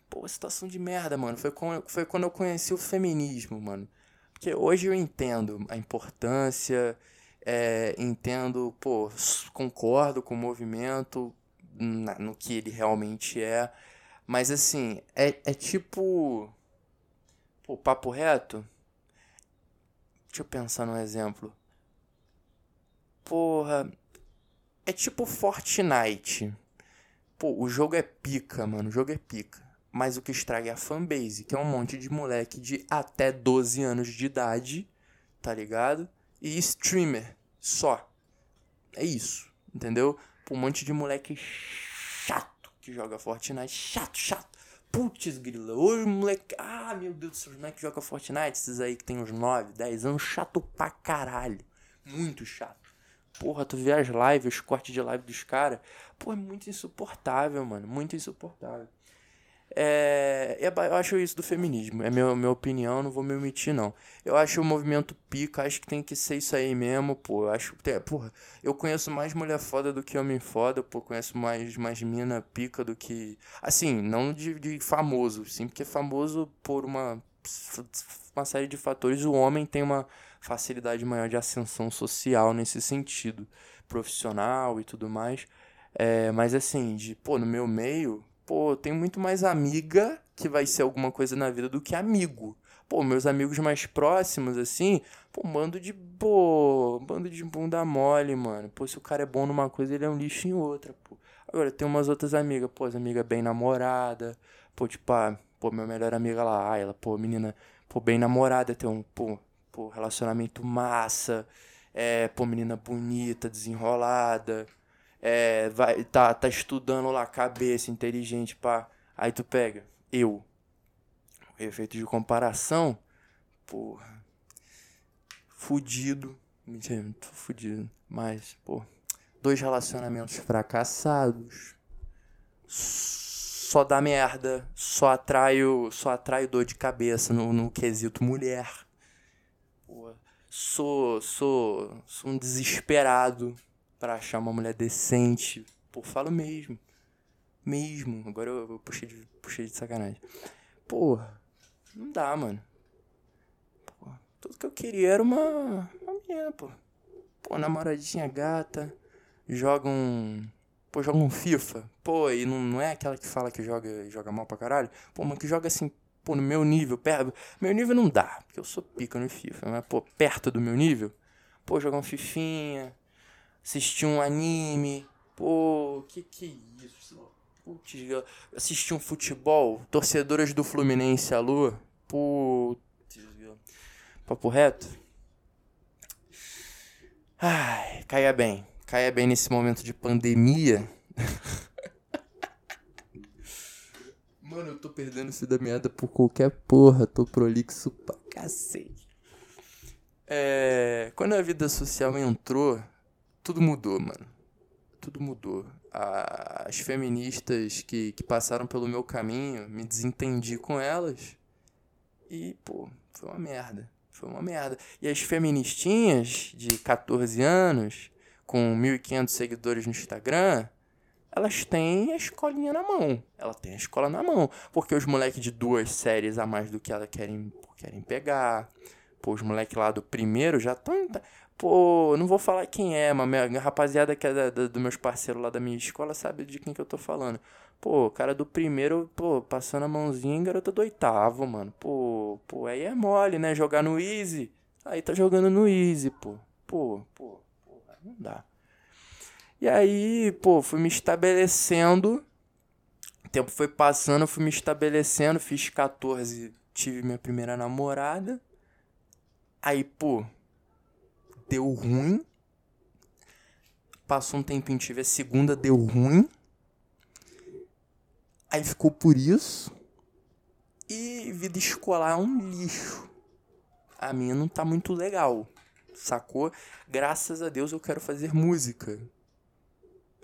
pô, situação de merda, mano. Foi, com, foi quando eu conheci o feminismo, mano. Porque hoje eu entendo a importância, é, entendo, pô, concordo com o movimento na, no que ele realmente é. Mas assim, é, é tipo. Pô, papo reto? Deixa eu pensar num exemplo. Porra. É tipo Fortnite. Pô, o jogo é pica, mano. O jogo é pica. Mas o que estraga é a fanbase, que é um monte de moleque de até 12 anos de idade, tá ligado? E streamer, só. É isso, entendeu? Um monte de moleque chato que joga Fortnite. Chato, chato. Putz, grila. Hoje moleque. Ah, meu Deus do céu, os moleques jogam Fortnite. Esses aí que tem uns 9, 10 anos. Chato pra caralho. Muito chato. Porra, tu vê as lives, os cortes de live dos caras. Pô, é muito insuportável, mano. Muito insuportável. É, eu acho isso do feminismo. É minha, minha opinião, não vou me omitir, não. Eu acho o movimento pica, acho que tem que ser isso aí mesmo, pô. Eu acho que. Porra, eu conheço mais mulher foda do que homem foda, pô. Conheço mais, mais mina pica do que. Assim, não de, de famoso, sim, porque famoso por uma, uma série de fatores. O homem tem uma facilidade maior de ascensão social nesse sentido, profissional e tudo mais. É, mas assim, de, pô, no meu meio, pô, eu tenho muito mais amiga que vai ser alguma coisa na vida do que amigo. Pô, meus amigos mais próximos, assim, pô, bando de. Pô, bando de bunda mole, mano. Pô, se o cara é bom numa coisa, ele é um lixo em outra, pô. Agora, tem umas outras amigas, pô, as amigas bem namorada. Pô, tipo, ah, pô, minha melhor amiga lá, ela, pô, menina, pô, bem namorada, tem um, pô, pô, relacionamento massa. É, pô, menina bonita, desenrolada é, vai, tá, tá estudando lá, cabeça, inteligente, pá. Aí tu pega, eu. O efeito de comparação, porra. Fudido. Mentira, tô fudido. Mas, pô. Dois relacionamentos fracassados. Só dá merda. Só atraio, só atraio dor de cabeça no, no quesito mulher. Pô, sou, sou, sou um desesperado para achar uma mulher decente. Pô, falo mesmo. Mesmo. Agora eu, eu puxei, de, puxei de sacanagem. Porra, não dá, mano. Tudo que eu queria era uma, uma menina, pô. Pô, namoradinha gata. Joga um. Pô, joga um FIFA. Pô, e não, não é aquela que fala que joga, joga mal pra caralho. Pô, mas que joga assim, pô, no meu nível. Perto, meu nível não dá, porque eu sou pica no FIFA. Mas, pô, perto do meu nível. Pô, jogar um fifinha assistir um anime. Pô, que que é isso? Putz, assistir um futebol. Torcedoras do Fluminense, alô? Putz, papo reto? Ai, caia bem. Caia bem nesse momento de pandemia. <laughs> Mano, eu tô perdendo isso da meada por qualquer porra. Tô prolixo pra cacete. É, quando a vida social entrou, tudo mudou, mano. Tudo mudou. As feministas que, que passaram pelo meu caminho, me desentendi com elas. E, pô, foi uma merda. Foi uma merda. E as feministinhas de 14 anos, com 1.500 seguidores no Instagram, elas têm a escolinha na mão. Ela tem a escola na mão. Porque os moleques de duas séries a mais do que ela querem, querem pegar. Pô, os moleques lá do primeiro já estão. Pô, não vou falar quem é, mas minha rapaziada que é da, da, dos meus parceiros lá da minha escola sabe de quem que eu tô falando. Pô, cara do primeiro, pô, passando a mãozinha, garota do oitavo, mano. Pô, pô, aí é mole, né? Jogar no easy. Aí tá jogando no easy, pô. Pô, pô, pô, não dá. E aí, pô, fui me estabelecendo. O tempo foi passando, fui me estabelecendo. Fiz 14, tive minha primeira namorada. Aí, pô, deu ruim. Passou um tempinho, tive a segunda, deu ruim. Aí ficou por isso. E vida escolar é um lixo. A minha não tá muito legal. Sacou? Graças a Deus eu quero fazer música.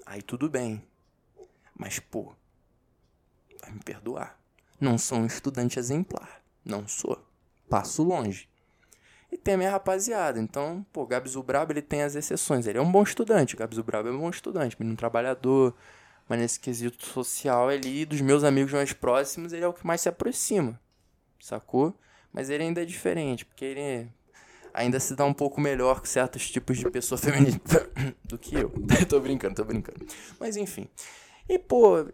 Aí tudo bem. Mas, pô, vai me perdoar. Não sou um estudante exemplar. Não sou. Passo longe. E tem a minha rapaziada. Então, pô, Gabs o Brabo, ele tem as exceções. Ele é um bom estudante. Gabs o Brabo é um bom estudante, menino trabalhador. Mas nesse quesito social ali, dos meus amigos mais próximos, ele é o que mais se aproxima. Sacou? Mas ele ainda é diferente, porque ele ainda se dá um pouco melhor com certos tipos de pessoa feminina <coughs> do que eu. <coughs> tô brincando, tô brincando. Mas enfim. E, pô,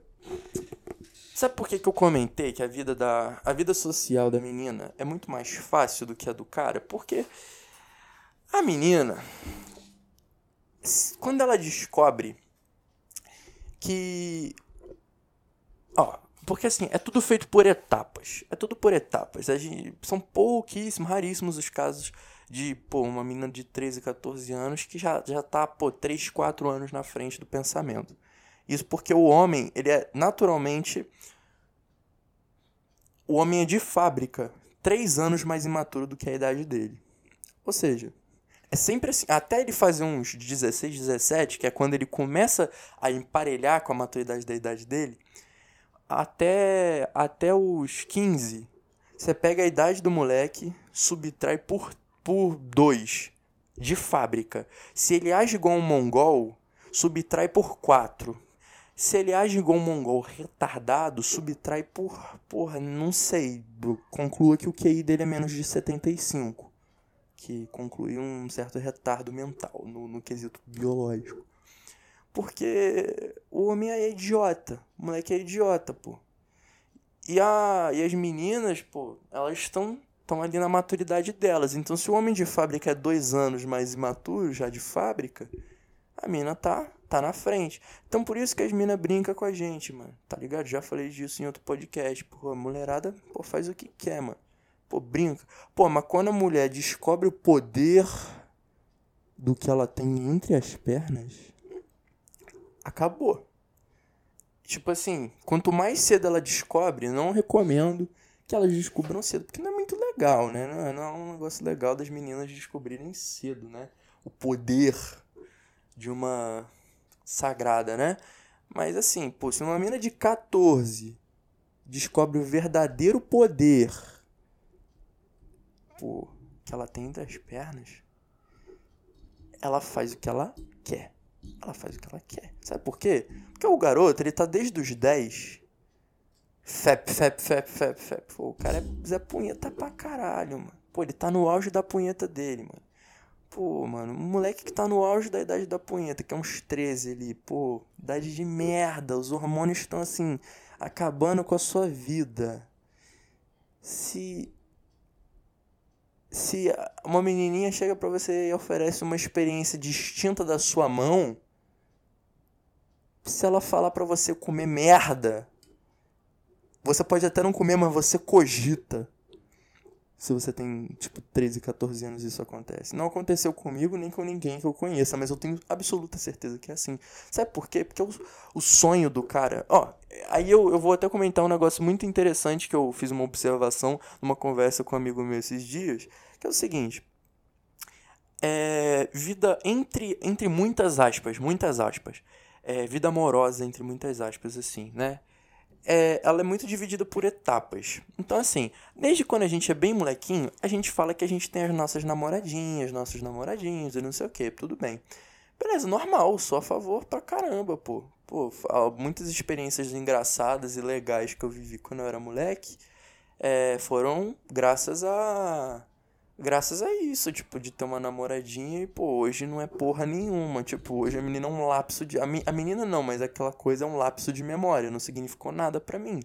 Sabe por que, que eu comentei que a vida, da, a vida social da menina é muito mais fácil do que a do cara? Porque a menina, quando ela descobre que. Ó, porque assim, é tudo feito por etapas. É tudo por etapas. Gente, são pouquíssimos, raríssimos os casos de, pô, uma menina de 13, 14 anos que já, já tá, pô, 3, 4 anos na frente do pensamento. Isso porque o homem, ele é naturalmente o homem é de fábrica três anos mais imaturo do que a idade dele. Ou seja, é sempre assim. Até ele fazer uns 16, 17, que é quando ele começa a emparelhar com a maturidade da idade dele, até, até os 15, você pega a idade do moleque, subtrai por, por 2 de fábrica. Se ele age igual um mongol, subtrai por 4. Se ele age igual um mongol retardado, subtrai por. Porra, não sei. Conclua que o QI dele é menos de 75. Que conclui um certo retardo mental no, no quesito biológico. Porque o homem é idiota. O moleque é idiota, pô. E, a, e as meninas, pô, elas estão estão ali na maturidade delas. Então, se o homem de fábrica é dois anos mais imaturo, já de fábrica, a mina tá tá na frente. Então por isso que as minas brincam com a gente, mano. Tá ligado? Já falei disso em outro podcast. Pô, a mulherada, pô, faz o que quer, mano. Pô, brinca. Pô, mas quando a mulher descobre o poder do que ela tem entre as pernas, acabou. Tipo assim, quanto mais cedo ela descobre, não recomendo que elas descubram cedo, porque não é muito legal, né? Não é, não é um negócio legal das meninas descobrirem cedo, né? O poder de uma sagrada, né? Mas assim, pô, se uma mina de 14 descobre o verdadeiro poder pô, que ela tem entre as pernas, ela faz o que ela quer. Ela faz o que ela quer. Sabe por quê? Porque o garoto, ele tá desde os 10. Fep, fep, fep, fep, fep. Pô, o cara é Zé Punheta pra caralho, mano. Pô, ele tá no auge da punheta dele, mano. Pô, mano, um moleque que tá no auge da idade da punheta, que é uns 13 ali, pô, idade de merda, os hormônios estão assim, acabando com a sua vida. Se. Se uma menininha chega pra você e oferece uma experiência distinta da sua mão, se ela falar para você comer merda, você pode até não comer, mas você cogita se você tem, tipo, 13, 14 anos isso acontece. Não aconteceu comigo nem com ninguém que eu conheça, mas eu tenho absoluta certeza que é assim. Sabe por quê? Porque o, o sonho do cara. Ó, aí eu, eu vou até comentar um negócio muito interessante que eu fiz uma observação numa conversa com um amigo meu esses dias, que é o seguinte. É, vida entre, entre muitas aspas, muitas aspas. É, vida amorosa entre muitas aspas, assim, né? É, ela é muito dividida por etapas. Então, assim, desde quando a gente é bem molequinho, a gente fala que a gente tem as nossas namoradinhas, nossos namoradinhos e não sei o que, tudo bem. Beleza, normal, sou a favor pra caramba, pô. Pô, muitas experiências engraçadas e legais que eu vivi quando eu era moleque é, foram graças a graças a isso, tipo, de ter uma namoradinha e, pô, hoje não é porra nenhuma. Tipo, hoje a menina é um lapso de. A, mi... a menina não, mas aquela coisa é um lapso de memória, não significou nada para mim.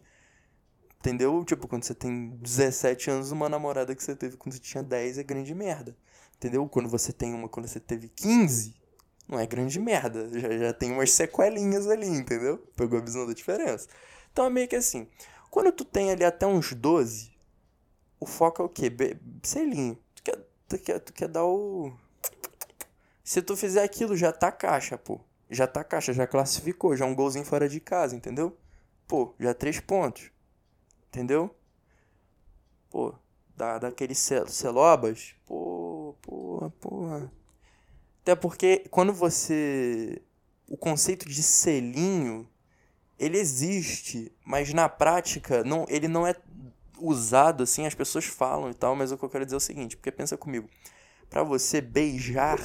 Entendeu? Tipo, quando você tem 17 anos, uma namorada que você teve quando você tinha 10 é grande merda. Entendeu? Quando você tem uma quando você teve 15, não é grande merda. Já, já tem umas sequelinhas ali, entendeu? Pegou a visão da diferença. Então é meio que assim. Quando tu tem ali até uns 12, o foco é o quê? Selinho tu quer, tu quer dar o. Se tu fizer aquilo, já tá caixa, pô. Já tá caixa, já classificou, já um golzinho fora de casa, entendeu? Pô, já três pontos. Entendeu? Pô, dá, daqueles cel celobas. Pô, pô, pô. Até porque quando você. O conceito de selinho ele existe, mas na prática não, ele não é usado assim, as pessoas falam e tal, mas o que eu quero dizer é o seguinte, porque pensa comigo, para você beijar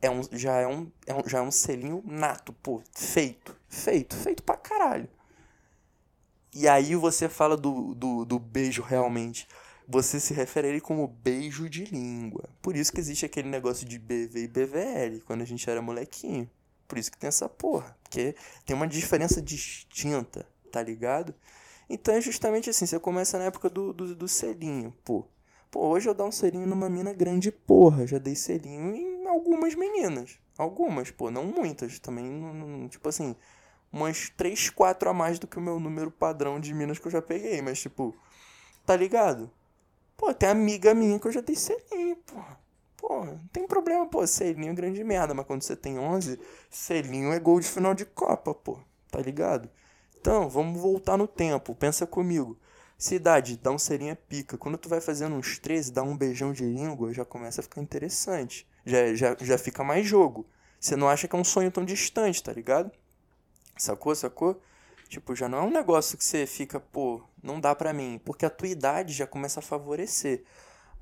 é um, já, é um, é um, já é um selinho nato, pô, feito, feito, feito pra caralho. E aí você fala do, do, do beijo realmente. Você se refere a ele como beijo de língua. Por isso que existe aquele negócio de BV e BVL, quando a gente era molequinho. Por isso que tem essa porra. Porque tem uma diferença distinta, tá ligado? Então é justamente assim, você começa na época do, do, do selinho, pô. Pô, hoje eu dar um selinho numa mina grande, porra. Já dei selinho em algumas meninas. Algumas, pô, não muitas. Também, tipo assim, umas 3, 4 a mais do que o meu número padrão de minas que eu já peguei. Mas, tipo, tá ligado? Pô, tem amiga minha que eu já dei selinho, porra. Pô, não tem problema, pô, selinho é grande merda, mas quando você tem 11, selinho é gol de final de Copa, pô, tá ligado? Então, vamos voltar no tempo, pensa comigo. Cidade, dá um selinho é pica. Quando tu vai fazendo uns 13, dá um beijão de língua, já começa a ficar interessante. Já, já, já fica mais jogo. Você não acha que é um sonho tão distante, tá ligado? Sacou, sacou? Tipo, já não é um negócio que você fica, pô, não dá pra mim. Porque a tua idade já começa a favorecer.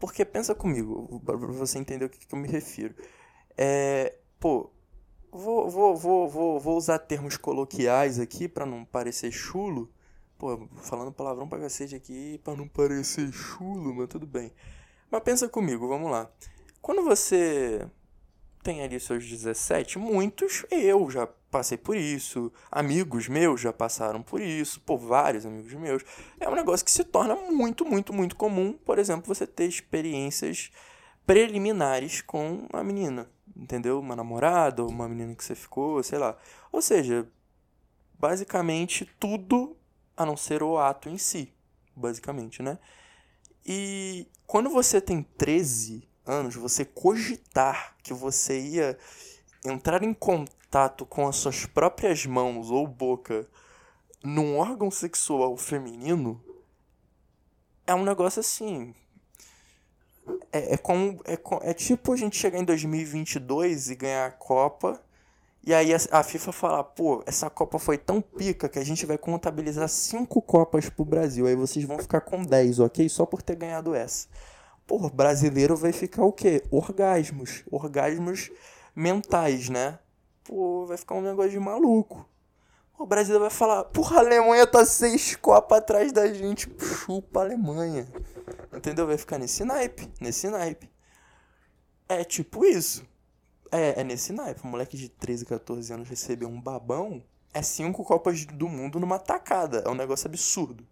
Porque pensa comigo, pra você entender o que, que eu me refiro. É, pô, vou, vou, vou, vou, vou usar termos coloquiais aqui para não parecer chulo. Pô, falando palavrão pra cacete aqui pra não parecer chulo, mas tudo bem. Mas pensa comigo, vamos lá. Quando você tem ali seus 17, muitos, eu já passei por isso, amigos meus já passaram por isso, por vários amigos meus. É um negócio que se torna muito, muito, muito comum, por exemplo, você ter experiências preliminares com a menina, entendeu? Uma namorada uma menina que você ficou, sei lá. Ou seja, basicamente tudo a não ser o ato em si, basicamente, né? E quando você tem 13 anos, você cogitar que você ia entrar em contato com as suas próprias mãos ou boca num órgão sexual feminino é um negócio assim. É, é, como, é, é tipo a gente chegar em 2022 e ganhar a Copa. E aí a, FIFA falar, pô, essa Copa foi tão pica que a gente vai contabilizar cinco Copas pro Brasil. Aí vocês vão ficar com 10, ok? Só por ter ganhado essa. Pô, brasileiro vai ficar o quê? Orgasmos. Orgasmos mentais, né? Pô, vai ficar um negócio de maluco. O Brasil vai falar, porra, a Alemanha tá seis copas atrás da gente. Chupa a Alemanha. Entendeu? Vai ficar nesse naipe, nesse naipe. É tipo isso. É, é nesse naipe. Um moleque de 13, 14 anos receber um babão é cinco Copas do Mundo numa tacada. É um negócio absurdo.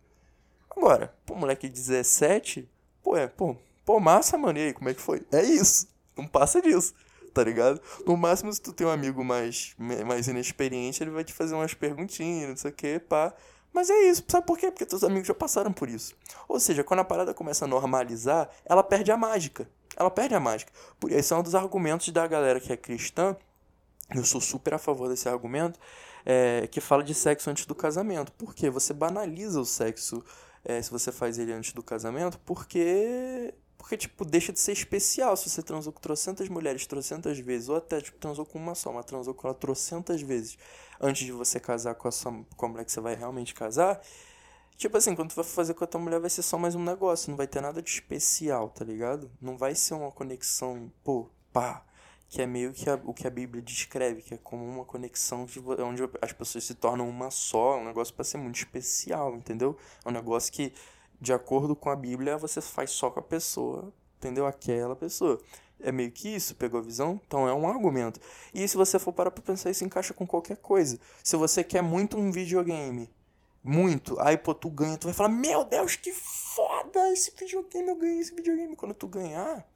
Agora, pô, moleque de 17, pô, é, pô, pô, massa, mano, e aí, como é que foi? É isso. Não passa disso tá ligado? No máximo, se tu tem um amigo mais, mais inexperiente, ele vai te fazer umas perguntinhas, não sei o que, pá. Mas é isso, sabe por quê? Porque teus amigos já passaram por isso. Ou seja, quando a parada começa a normalizar, ela perde a mágica. Ela perde a mágica. Por esse é um dos argumentos da galera que é cristã. Eu sou super a favor desse argumento. É, que fala de sexo antes do casamento. Por quê? Você banaliza o sexo é, se você faz ele antes do casamento, porque porque, tipo, deixa de ser especial se você transou com trocentas mulheres trocentas vezes, ou até, tipo, transou com uma só, mas transou com ela trocentas vezes antes de você casar com a, sua, com a mulher que você vai realmente casar. Tipo assim, quando tu vai fazer com a tua mulher vai ser só mais um negócio, não vai ter nada de especial, tá ligado? Não vai ser uma conexão, pô, pá, que é meio que a, o que a Bíblia descreve, que é como uma conexão de, onde as pessoas se tornam uma só, é um negócio para ser muito especial, entendeu? É um negócio que de acordo com a Bíblia, você faz só com a pessoa, entendeu? Aquela pessoa. É meio que isso, pegou a visão? Então é um argumento. E se você for parar pra pensar, isso encaixa com qualquer coisa. Se você quer muito um videogame, muito, aí pô, tu ganha, tu vai falar, meu Deus, que foda esse videogame, eu ganhei esse videogame. Quando tu ganhar,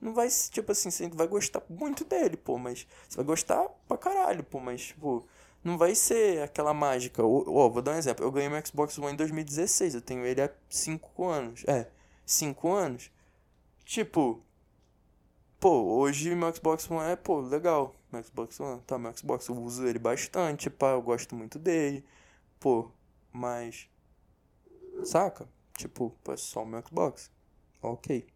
não vai, tipo assim, você vai gostar muito dele, pô, mas você vai gostar pra caralho, pô, mas, tipo, não vai ser aquela mágica. Ó, vou dar um exemplo. Eu ganhei meu Xbox One em 2016. Eu tenho ele há 5 anos. É, 5 anos. Tipo, pô, hoje meu Xbox One é, pô, legal. Meu Xbox One, tá, meu Xbox, eu uso ele bastante, pá, eu gosto muito dele. Pô, mas. Saca? Tipo, é só o meu Xbox. Ok.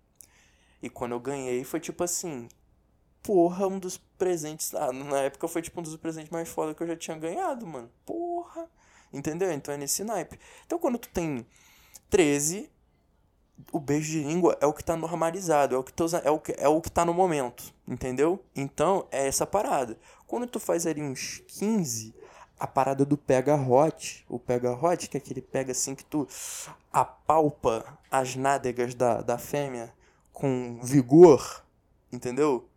E quando eu ganhei foi tipo assim. Porra, um dos presentes. Ah, na época foi tipo um dos presentes mais foda que eu já tinha ganhado, mano. Porra. Entendeu? Então é nesse naipe. Então quando tu tem 13, o beijo de língua é o que tá normalizado, é o que, tu, é o que, é o que tá no momento, entendeu? Então é essa parada. Quando tu faz ali uns 15, a parada do pega hot, o pega hot, que é aquele pega assim que tu apalpa as nádegas da, da fêmea com vigor, entendeu?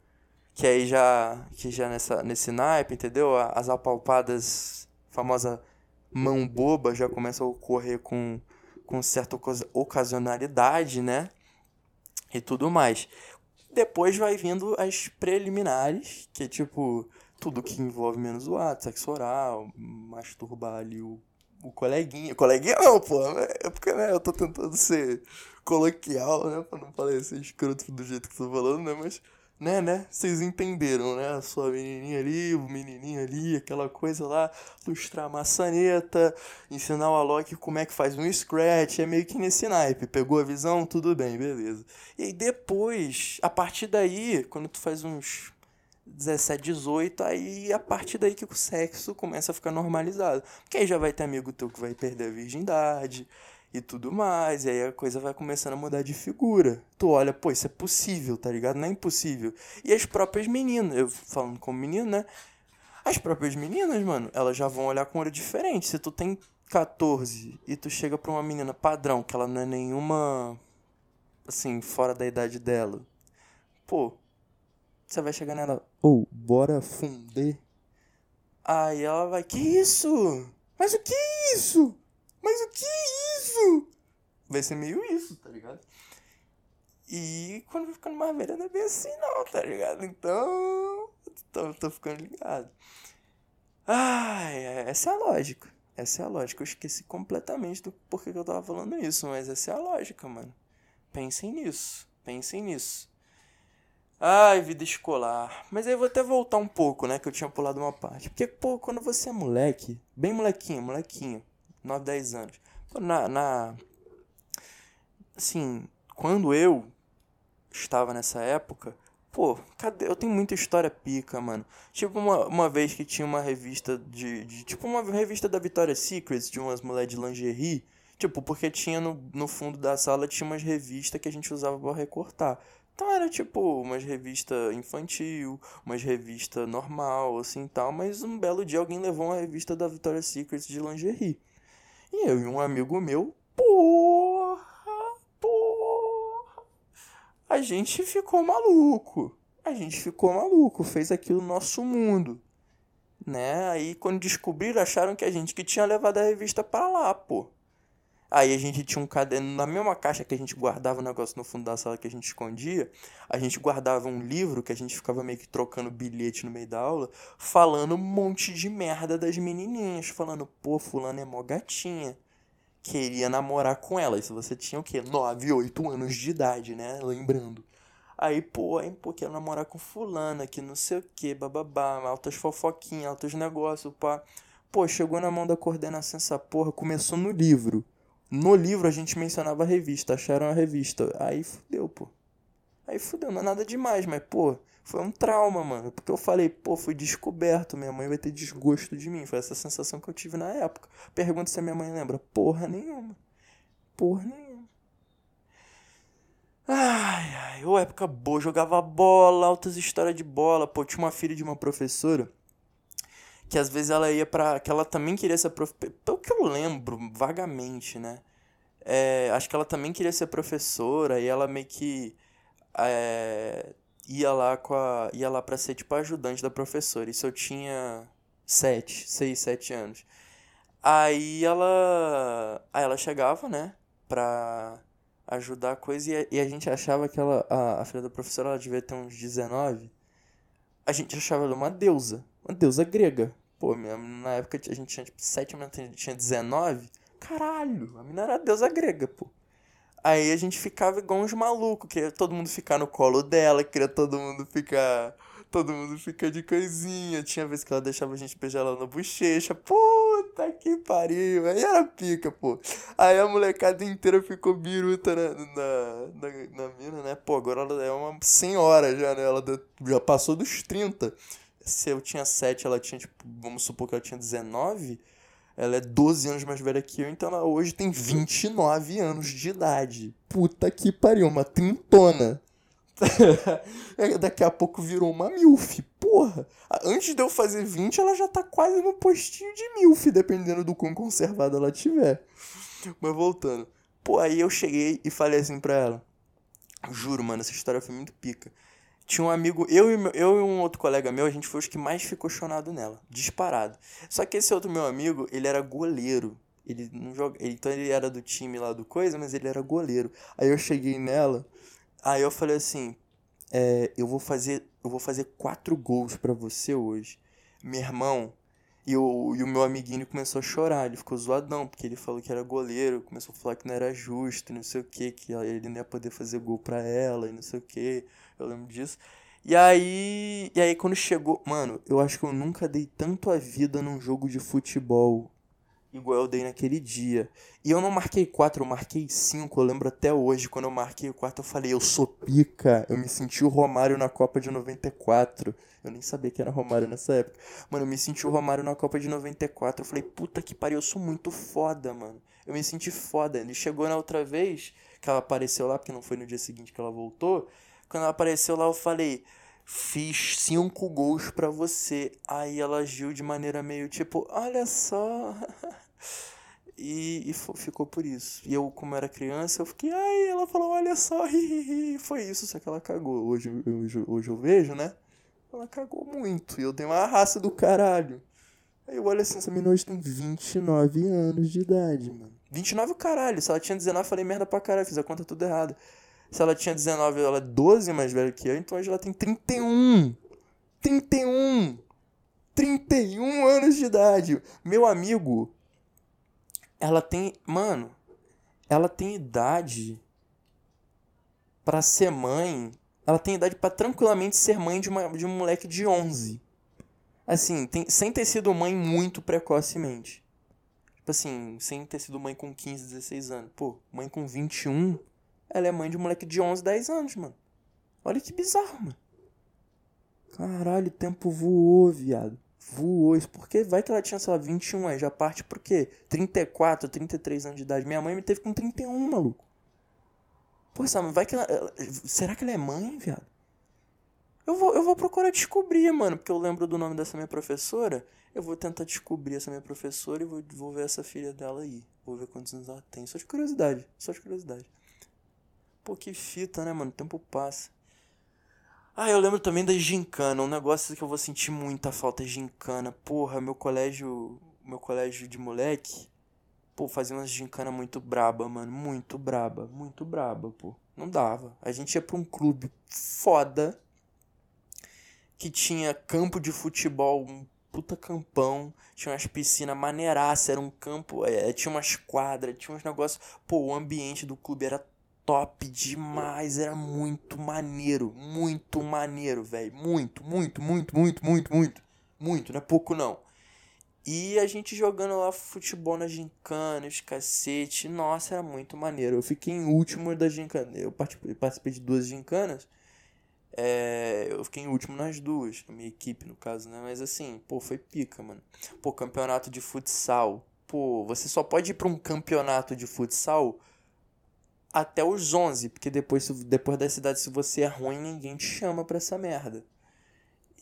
Que aí já, que já nessa, nesse naipe, entendeu? As apalpadas, famosa mão boba, já começa a ocorrer com, com certa ocasionalidade, né? E tudo mais. Depois vai vindo as preliminares, que é tipo tudo que envolve menos o ato, sexo oral, masturbar ali o, o coleguinha. Coleguinha não, pô, é porque né, eu tô tentando ser coloquial, né? Pra não parecer escroto do jeito que tô falando, né? Mas, né, né? Vocês entenderam, né? A sua menininha ali, o menininho ali, aquela coisa lá, lustrar a maçaneta, ensinar o Alok como é que faz um scratch, é meio que nesse naipe. Pegou a visão? Tudo bem, beleza. E aí depois, a partir daí, quando tu faz uns 17, 18, aí a partir daí que o sexo começa a ficar normalizado. Porque aí já vai ter amigo teu que vai perder a virgindade e tudo mais, e aí a coisa vai começando a mudar de figura. Tu olha, pô, isso é possível, tá ligado? Não é impossível. E as próprias meninas, eu falando como menino, né? As próprias meninas, mano, elas já vão olhar com olho diferente. Se tu tem 14 e tu chega pra uma menina padrão, que ela não é nenhuma, assim, fora da idade dela, pô, você vai chegar nela, ou, oh, bora funder. Aí ela vai, que isso? Mas o que é isso? Mas o que é isso? Vai ser meio isso, tá ligado? E quando vai ficando mais velha não é bem assim não, tá ligado? Então, tô, tô ficando ligado. Ai, essa é a lógica. Essa é a lógica. Eu esqueci completamente do porquê que eu tava falando isso, mas essa é a lógica, mano. Pensem nisso. Pensem nisso. Ai, vida escolar. Mas aí eu vou até voltar um pouco, né? Que eu tinha pulado uma parte. Porque, pô, quando você é moleque, bem molequinho, molequinho, 9, 10 anos. Na, na. Assim, quando eu estava nessa época, pô, cadê? Eu tenho muita história pica, mano. Tipo, uma, uma vez que tinha uma revista de, de. Tipo, uma revista da Victoria's Secret, de umas mulheres de lingerie. Tipo, porque tinha no, no fundo da sala tinha umas revistas que a gente usava para recortar. Então era tipo umas revista infantil, umas revista normal, assim tal, mas um belo dia alguém levou uma revista da Victoria's Secret de lingerie. E eu e um amigo meu, porra, porra, a gente ficou maluco. A gente ficou maluco, fez aquilo no nosso mundo. Né? Aí quando descobriram, acharam que a gente que tinha levado a revista para lá, pô. Aí a gente tinha um caderno, na mesma caixa que a gente guardava o negócio no fundo da sala que a gente escondia, a gente guardava um livro que a gente ficava meio que trocando bilhete no meio da aula, falando um monte de merda das menininhas, falando, pô, fulano é mó gatinha. Queria namorar com ela. Isso você tinha o quê? 9, 8 anos de idade, né? Lembrando. Aí, pô, aí, pô, quero namorar com fulana, que não sei o que, bababá, altas fofoquinhas, altos negócios, pá. Pô, chegou na mão da coordenação essa porra, começou no livro. No livro a gente mencionava a revista, acharam a revista. Aí fudeu, pô. Aí fudeu, não é nada demais, mas, pô, foi um trauma, mano. Porque eu falei, pô, fui descoberto, minha mãe vai ter desgosto de mim. Foi essa sensação que eu tive na época. Pergunta se a minha mãe lembra. Porra nenhuma. Porra nenhuma. Ai, ai, ô época boa, jogava bola, altas histórias de bola. Pô, tinha uma filha de uma professora que às vezes ela ia para que ela também queria ser prof... pelo que eu lembro vagamente né? É, acho que ela também queria ser professora e ela meio que é, ia lá com a ia lá para ser tipo ajudante da professora. Isso eu tinha sete seis sete anos. Aí ela aí ela chegava né pra ajudar a coisa e, e a gente achava que ela a, a filha da professora ela devia ter uns 19 a gente achava ela uma deusa uma deusa grega. Pô, na época a gente tinha tipo 7 minutos, a gente tinha 19. Caralho, a mina era a deusa grega, pô. Aí a gente ficava igual uns malucos, queria todo mundo ficar no colo dela, queria todo mundo ficar Todo mundo fica de coisinha. Tinha vez que ela deixava a gente beijar ela na bochecha. Puta que pariu. Aí era pica, pô. Aí a molecada inteira ficou biruta na, na, na, na mina, né? Pô, agora ela é uma senhora já, né? Ela já passou dos 30. Se eu tinha 7, ela tinha, tipo, vamos supor que ela tinha 19. Ela é 12 anos mais velha que eu, então ela hoje tem 29 anos de idade. Puta que pariu, uma trintona. <laughs> Daqui a pouco virou uma MILF. Porra, antes de eu fazer 20, ela já tá quase no postinho de MILF, dependendo do quão conservada ela tiver. Mas voltando. Pô, aí eu cheguei e falei assim pra ela. Juro, mano, essa história foi muito pica. Tinha um amigo, eu e, eu e um outro colega meu, a gente foi os que mais ficou chonado nela. Disparado. Só que esse outro meu amigo, ele era goleiro. Ele não joga. Então ele era do time lá do coisa, mas ele era goleiro. Aí eu cheguei nela. Aí eu falei assim, é, eu vou fazer, eu vou fazer quatro gols para você hoje. Meu irmão, e o, e o meu amiguinho começou a chorar, ele ficou zoadão, porque ele falou que era goleiro, começou a falar que não era justo, não sei o que, que ele não ia poder fazer gol pra ela, e não sei o que, eu lembro disso. E aí, e aí quando chegou, mano, eu acho que eu nunca dei tanto a vida num jogo de futebol igual eu dei naquele dia. E eu não marquei 4, eu marquei 5. Eu lembro até hoje, quando eu marquei o 4, eu falei, eu sou pica. Eu me senti o Romário na Copa de 94. Eu nem sabia que era Romário nessa época. Mano, eu me senti o Romário na Copa de 94. Eu falei, puta que pariu, eu sou muito foda, mano. Eu me senti foda. Ele chegou na outra vez, que ela apareceu lá, porque não foi no dia seguinte que ela voltou. Quando ela apareceu lá, eu falei, fiz cinco gols para você. Aí ela agiu de maneira meio tipo, olha só. <laughs> e, e ficou por isso. E eu, como era criança, eu fiquei, ai, ela falou, olha só, <laughs> e foi isso, só que ela cagou. Hoje, hoje, hoje eu vejo, né? Ela cagou muito. E eu tenho uma raça do caralho. Aí eu olho assim, essa menina hoje tem 29 anos de idade, mano. 29 o caralho. Se ela tinha 19, eu falei merda pra caralho, fiz a conta tudo errado. Se ela tinha 19 ela é 12 mais velha que eu, então hoje ela tem 31. 31! 31 anos de idade. Meu amigo, ela tem. Mano, ela tem idade para ser mãe. Ela tem idade para tranquilamente ser mãe de, uma, de um moleque de 11. Assim, tem, sem ter sido mãe muito precocemente. Tipo assim, sem ter sido mãe com 15, 16 anos. Pô, mãe com 21 ela é mãe de um moleque de 11, 10 anos, mano. Olha que bizarro, mano. Caralho, o tempo voou, viado. Voou. Isso porque vai que ela tinha, sei lá, 21 aí. Já parte por quê? 34, 33 anos de idade. Minha mãe me teve com 31, maluco. Pô, sabe, vai que ela, ela. Será que ela é mãe, viado? Eu vou, eu vou procurar descobrir, mano. Porque eu lembro do nome dessa minha professora. Eu vou tentar descobrir essa minha professora e vou, vou ver essa filha dela aí. Vou ver quantos anos ela tem. Só de curiosidade. Só de curiosidade. Pô, que fita, né, mano? O tempo passa. Ah, eu lembro também da gincana, um negócio que eu vou sentir muita falta de gincana. Porra, meu colégio, meu colégio de moleque, pô, fazia umas gincana muito braba, mano, muito braba, muito braba, pô. Não dava. A gente ia pra um clube foda que tinha campo de futebol, um puta campão, tinha umas piscinas maneiraças, era um campo, é, tinha umas quadras, tinha uns negócios, pô, o ambiente do clube era top demais, era muito maneiro, muito maneiro, velho, muito, muito, muito, muito, muito, muito, muito, não é pouco não. E a gente jogando lá futebol na gincana, os cacete, nossa, era muito maneiro. Eu fiquei em último da gincana, eu participei de duas gincanas, é, eu fiquei em último nas duas, na minha equipe no caso, né, mas assim, pô, foi pica, mano. Pô, campeonato de futsal, pô, você só pode ir pra um campeonato de futsal até os 11, porque depois, depois da cidade, se você é ruim, ninguém te chama pra essa merda.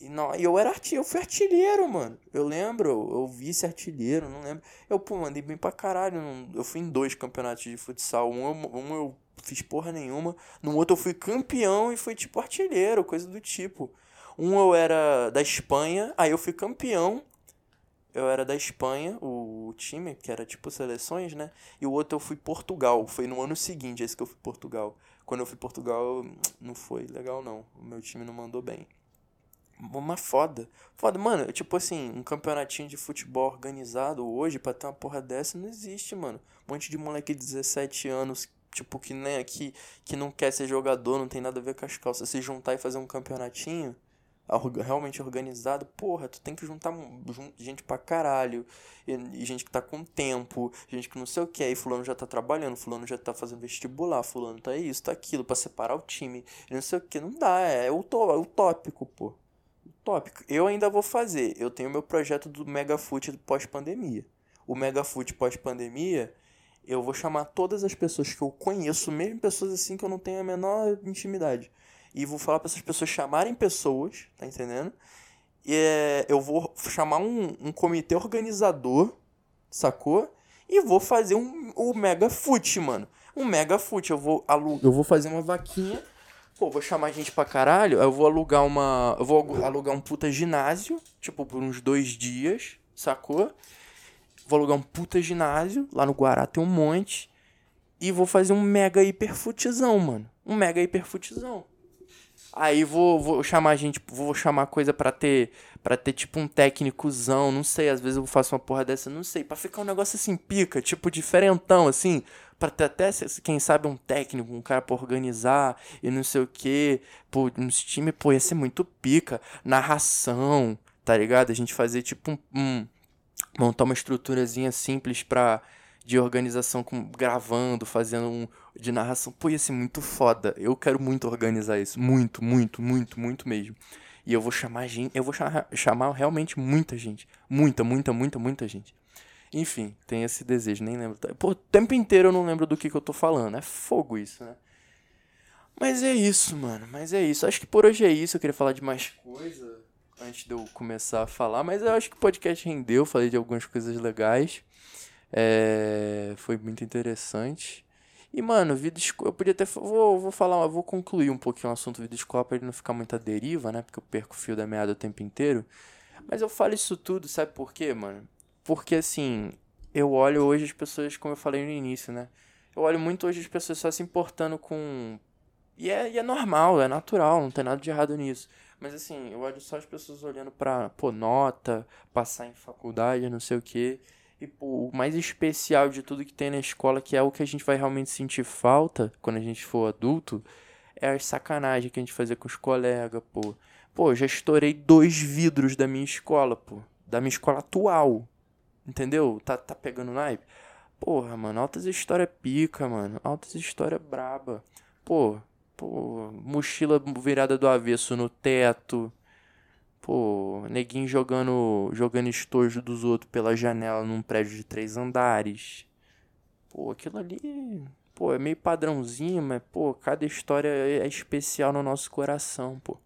E não, eu era artilheiro, eu fui artilheiro, mano. Eu lembro, eu, vice artilheiro, não lembro. Eu, pô, mandei bem pra caralho. Eu fui em dois campeonatos de futsal. Um, um eu fiz porra nenhuma. No outro eu fui campeão e fui tipo artilheiro, coisa do tipo. Um eu era da Espanha, aí eu fui campeão eu era da Espanha, o, time, que era tipo seleções, né? E o outro eu fui Portugal. Foi no ano seguinte esse que eu fui Portugal. Quando eu fui Portugal, não foi legal, não. O meu time não mandou bem. Uma foda. Foda, mano. Tipo assim, um campeonatinho de futebol organizado hoje, pra ter uma porra dessa, não existe, mano. Um monte de moleque de 17 anos, tipo, que nem aqui, que não quer ser jogador, não tem nada a ver com as calças. Se juntar e fazer um campeonatinho realmente organizado, porra, tu tem que juntar gente pra caralho, e, e, gente que tá com tempo, gente que não sei o que, aí fulano já tá trabalhando, fulano já tá fazendo vestibular, fulano tá isso, tá aquilo, pra separar o time, não sei o que, não dá, é, é utópico, pô. Utópico. Eu ainda vou fazer, eu tenho meu projeto do Megafoot pós-pandemia. O Megafoot pós-pandemia, eu vou chamar todas as pessoas que eu conheço, mesmo pessoas assim que eu não tenho a menor intimidade e vou falar para essas pessoas chamarem pessoas, tá entendendo? E é, eu vou chamar um, um comitê organizador, sacou? E vou fazer um, um mega foot, mano. Um mega foot. Eu vou alugar, eu vou fazer uma vaquinha. Pô, vou chamar gente pra caralho. Eu vou alugar uma. Eu vou alugar um puta ginásio, tipo, por uns dois dias, sacou? Vou alugar um puta ginásio. Lá no Guará tem um monte. E vou fazer um mega hiperfutzão, mano. Um mega hiperfutzão. Aí vou, vou chamar gente, vou chamar coisa para ter para ter tipo um técnicozão, não sei, às vezes eu faço uma porra dessa, não sei, para ficar um negócio assim pica, tipo diferentão assim, para ter até quem sabe um técnico, um cara para organizar e não sei o que, pô, nos time, pô, ia ser muito pica, narração, tá ligado? A gente fazer tipo um, um montar uma estruturazinha simples para de organização com gravando, fazendo um de narração. Pô, ia ser muito foda. Eu quero muito organizar isso. Muito, muito, muito, muito mesmo. E eu vou chamar gente. Eu vou chamar, chamar realmente muita gente. Muita, muita, muita, muita gente. Enfim, tem esse desejo, nem lembro. Pô, o tempo inteiro eu não lembro do que, que eu tô falando. É fogo isso, né? Mas é isso, mano. Mas é isso. Acho que por hoje é isso. Eu queria falar de mais coisa antes de eu começar a falar. Mas eu acho que o podcast rendeu. Falei de algumas coisas legais. É, foi muito interessante. E, mano, vida. Eu podia até. Vou, vou falar, vou concluir um pouquinho o assunto vida escola pra ele não ficar muita deriva, né? Porque eu perco o fio da meada o tempo inteiro. Mas eu falo isso tudo, sabe por quê, mano? Porque assim, eu olho hoje as pessoas, como eu falei no início, né? Eu olho muito hoje as pessoas só se importando com. E é, e é normal, é natural, não tem nada de errado nisso. Mas assim, eu olho só as pessoas olhando pra, pô, nota, passar em faculdade, não sei o quê. E, pô, o mais especial de tudo que tem na escola, que é o que a gente vai realmente sentir falta quando a gente for adulto, é as sacanagens que a gente fazia com os colegas, pô. Pô, já estourei dois vidros da minha escola, pô. Da minha escola atual. Entendeu? Tá, tá pegando naipe? Porra, mano, altas histórias pica, mano. Altas histórias braba. Pô, pô, mochila virada do avesso no teto. Pô, neguinho jogando, jogando estojo dos outros pela janela num prédio de três andares. Pô, aquilo ali, pô, é meio padrãozinho, mas, pô, cada história é especial no nosso coração, pô.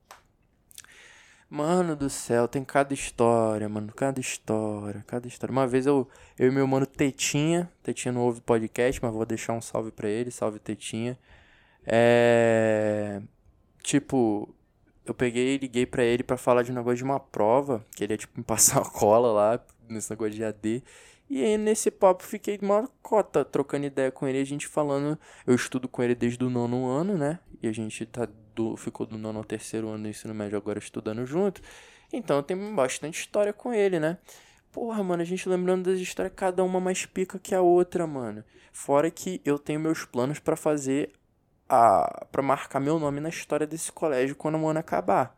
Mano do céu, tem cada história, mano. Cada história, cada história. Uma vez eu, eu e meu mano Tetinha, Tetinha não ouve podcast, mas vou deixar um salve pra ele, salve Tetinha. É. Tipo, eu peguei e liguei para ele para falar de um negócio de uma prova, que ele ia tipo me <laughs> passar uma cola lá, nesse negócio de AD. E aí nesse papo fiquei uma cota trocando ideia com ele, a gente falando, eu estudo com ele desde o nono ano, né? E a gente tá do, ficou do nono ao terceiro ano do ensino médio agora estudando junto. Então tenho bastante história com ele, né? Porra, mano, a gente lembrando das histórias, cada uma mais pica que a outra, mano. Fora que eu tenho meus planos para fazer a para marcar meu nome na história desse colégio quando o ano acabar.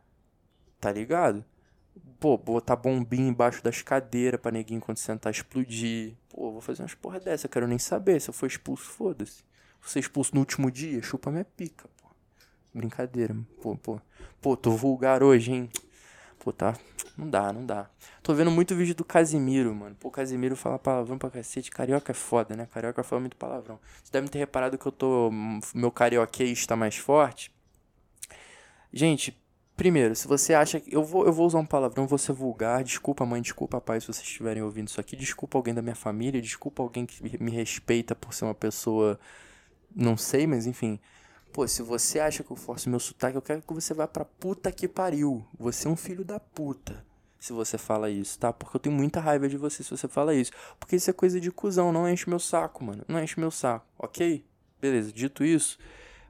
Tá ligado? Pô, botar bombinha embaixo das cadeiras pra neguinho quando sentar explodir. Pô, vou fazer umas porra dessa, quero nem saber. Se eu for expulso, foda-se. Ser expulso no último dia, chupa minha pica, pô. Brincadeira, pô, pô. Pô, tô vulgar hoje, hein? Pô, tá. Não dá, não dá. Tô vendo muito vídeo do Casimiro, mano. Pô, Casimiro fala palavrão pra cacete. Carioca é foda, né? Carioca fala muito palavrão. Vocês devem ter reparado que eu tô. Meu carioquês tá mais forte. Gente, primeiro, se você acha que. Eu vou, eu vou usar um palavrão, vou ser vulgar. Desculpa, mãe, desculpa, pai, se vocês estiverem ouvindo isso aqui. Desculpa alguém da minha família. Desculpa alguém que me respeita por ser uma pessoa. Não sei, mas enfim. Pô, se você acha que eu forço meu sotaque, eu quero que você vá pra puta que pariu. Você é um filho da puta. Se você fala isso, tá? Porque eu tenho muita raiva de você se você fala isso. Porque isso é coisa de cuzão, não enche meu saco, mano. Não enche meu saco, ok? Beleza, dito isso.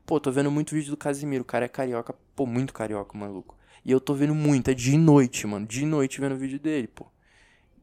Pô, tô vendo muito vídeo do Casimiro. O cara é carioca, pô, muito carioca, maluco. E eu tô vendo muito, é de noite, mano. De noite vendo vídeo dele, pô.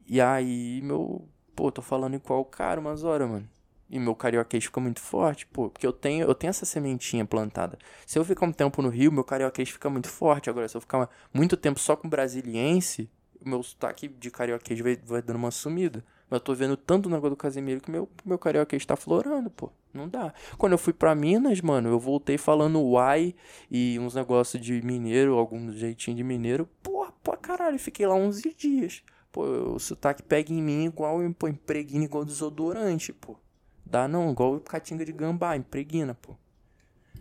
E aí, meu. Pô, tô falando igual o cara umas horas, mano. E meu carioquês fica muito forte, pô, porque eu tenho, eu tenho essa sementinha plantada. Se eu ficar um tempo no Rio, meu carioquês fica muito forte. Agora, se eu ficar muito tempo só com brasiliense, meu sotaque de carioquês vai, vai dando uma sumida. Mas eu tô vendo tanto negócio do Casemiro que meu, meu carioquês tá florando, pô. Não dá. Quando eu fui pra Minas, mano, eu voltei falando uai e uns negócios de mineiro, algum jeitinho de mineiro. Porra, pô, caralho, fiquei lá 11 dias. Pô, o sotaque pega em mim igual, pô, impregna igual desodorante, pô. Dá não, igual catinga de gambá, impregna, pô.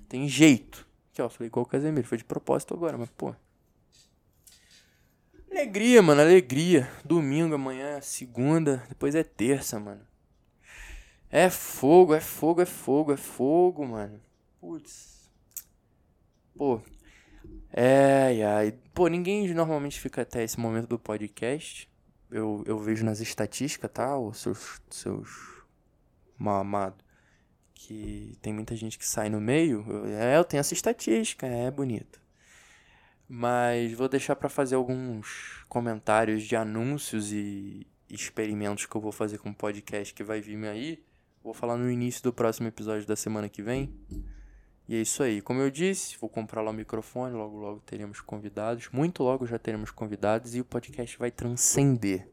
Tem jeito. Aqui, ó, falei igual o Casemiro, foi de propósito agora, mas, pô. Alegria, mano, alegria. Domingo, amanhã, segunda, depois é terça, mano. É fogo, é fogo, é fogo, é fogo, mano. Putz. Pô. É, ai. Pô, ninguém normalmente fica até esse momento do podcast. Eu, eu vejo nas estatísticas, tá? Os seus, seus mal amado, que tem muita gente que sai no meio, é, eu tenho essa estatística, é bonito. Mas vou deixar para fazer alguns comentários de anúncios e experimentos que eu vou fazer com o podcast que vai vir aí. Vou falar no início do próximo episódio da semana que vem. E é isso aí. Como eu disse, vou comprar lá o microfone, logo logo teremos convidados. Muito logo já teremos convidados e o podcast vai transcender.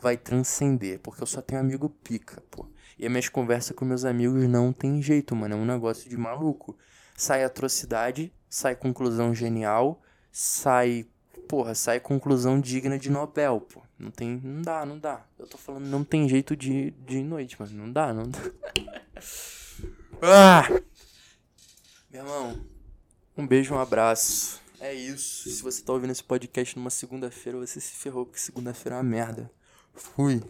Vai transcender, porque eu só tenho amigo pica, pô. E as minhas conversas com meus amigos não tem jeito, mano. É um negócio de maluco. Sai atrocidade, sai conclusão genial, sai. Porra, sai conclusão digna de Nobel, pô. Não tem. Não dá, não dá. Eu tô falando, não tem jeito de, de noite, mas não dá, não dá. <laughs> ah! Meu irmão, um beijo, um abraço. É isso. Se você tá ouvindo esse podcast numa segunda-feira, você se ferrou, porque segunda-feira é uma merda. Fui.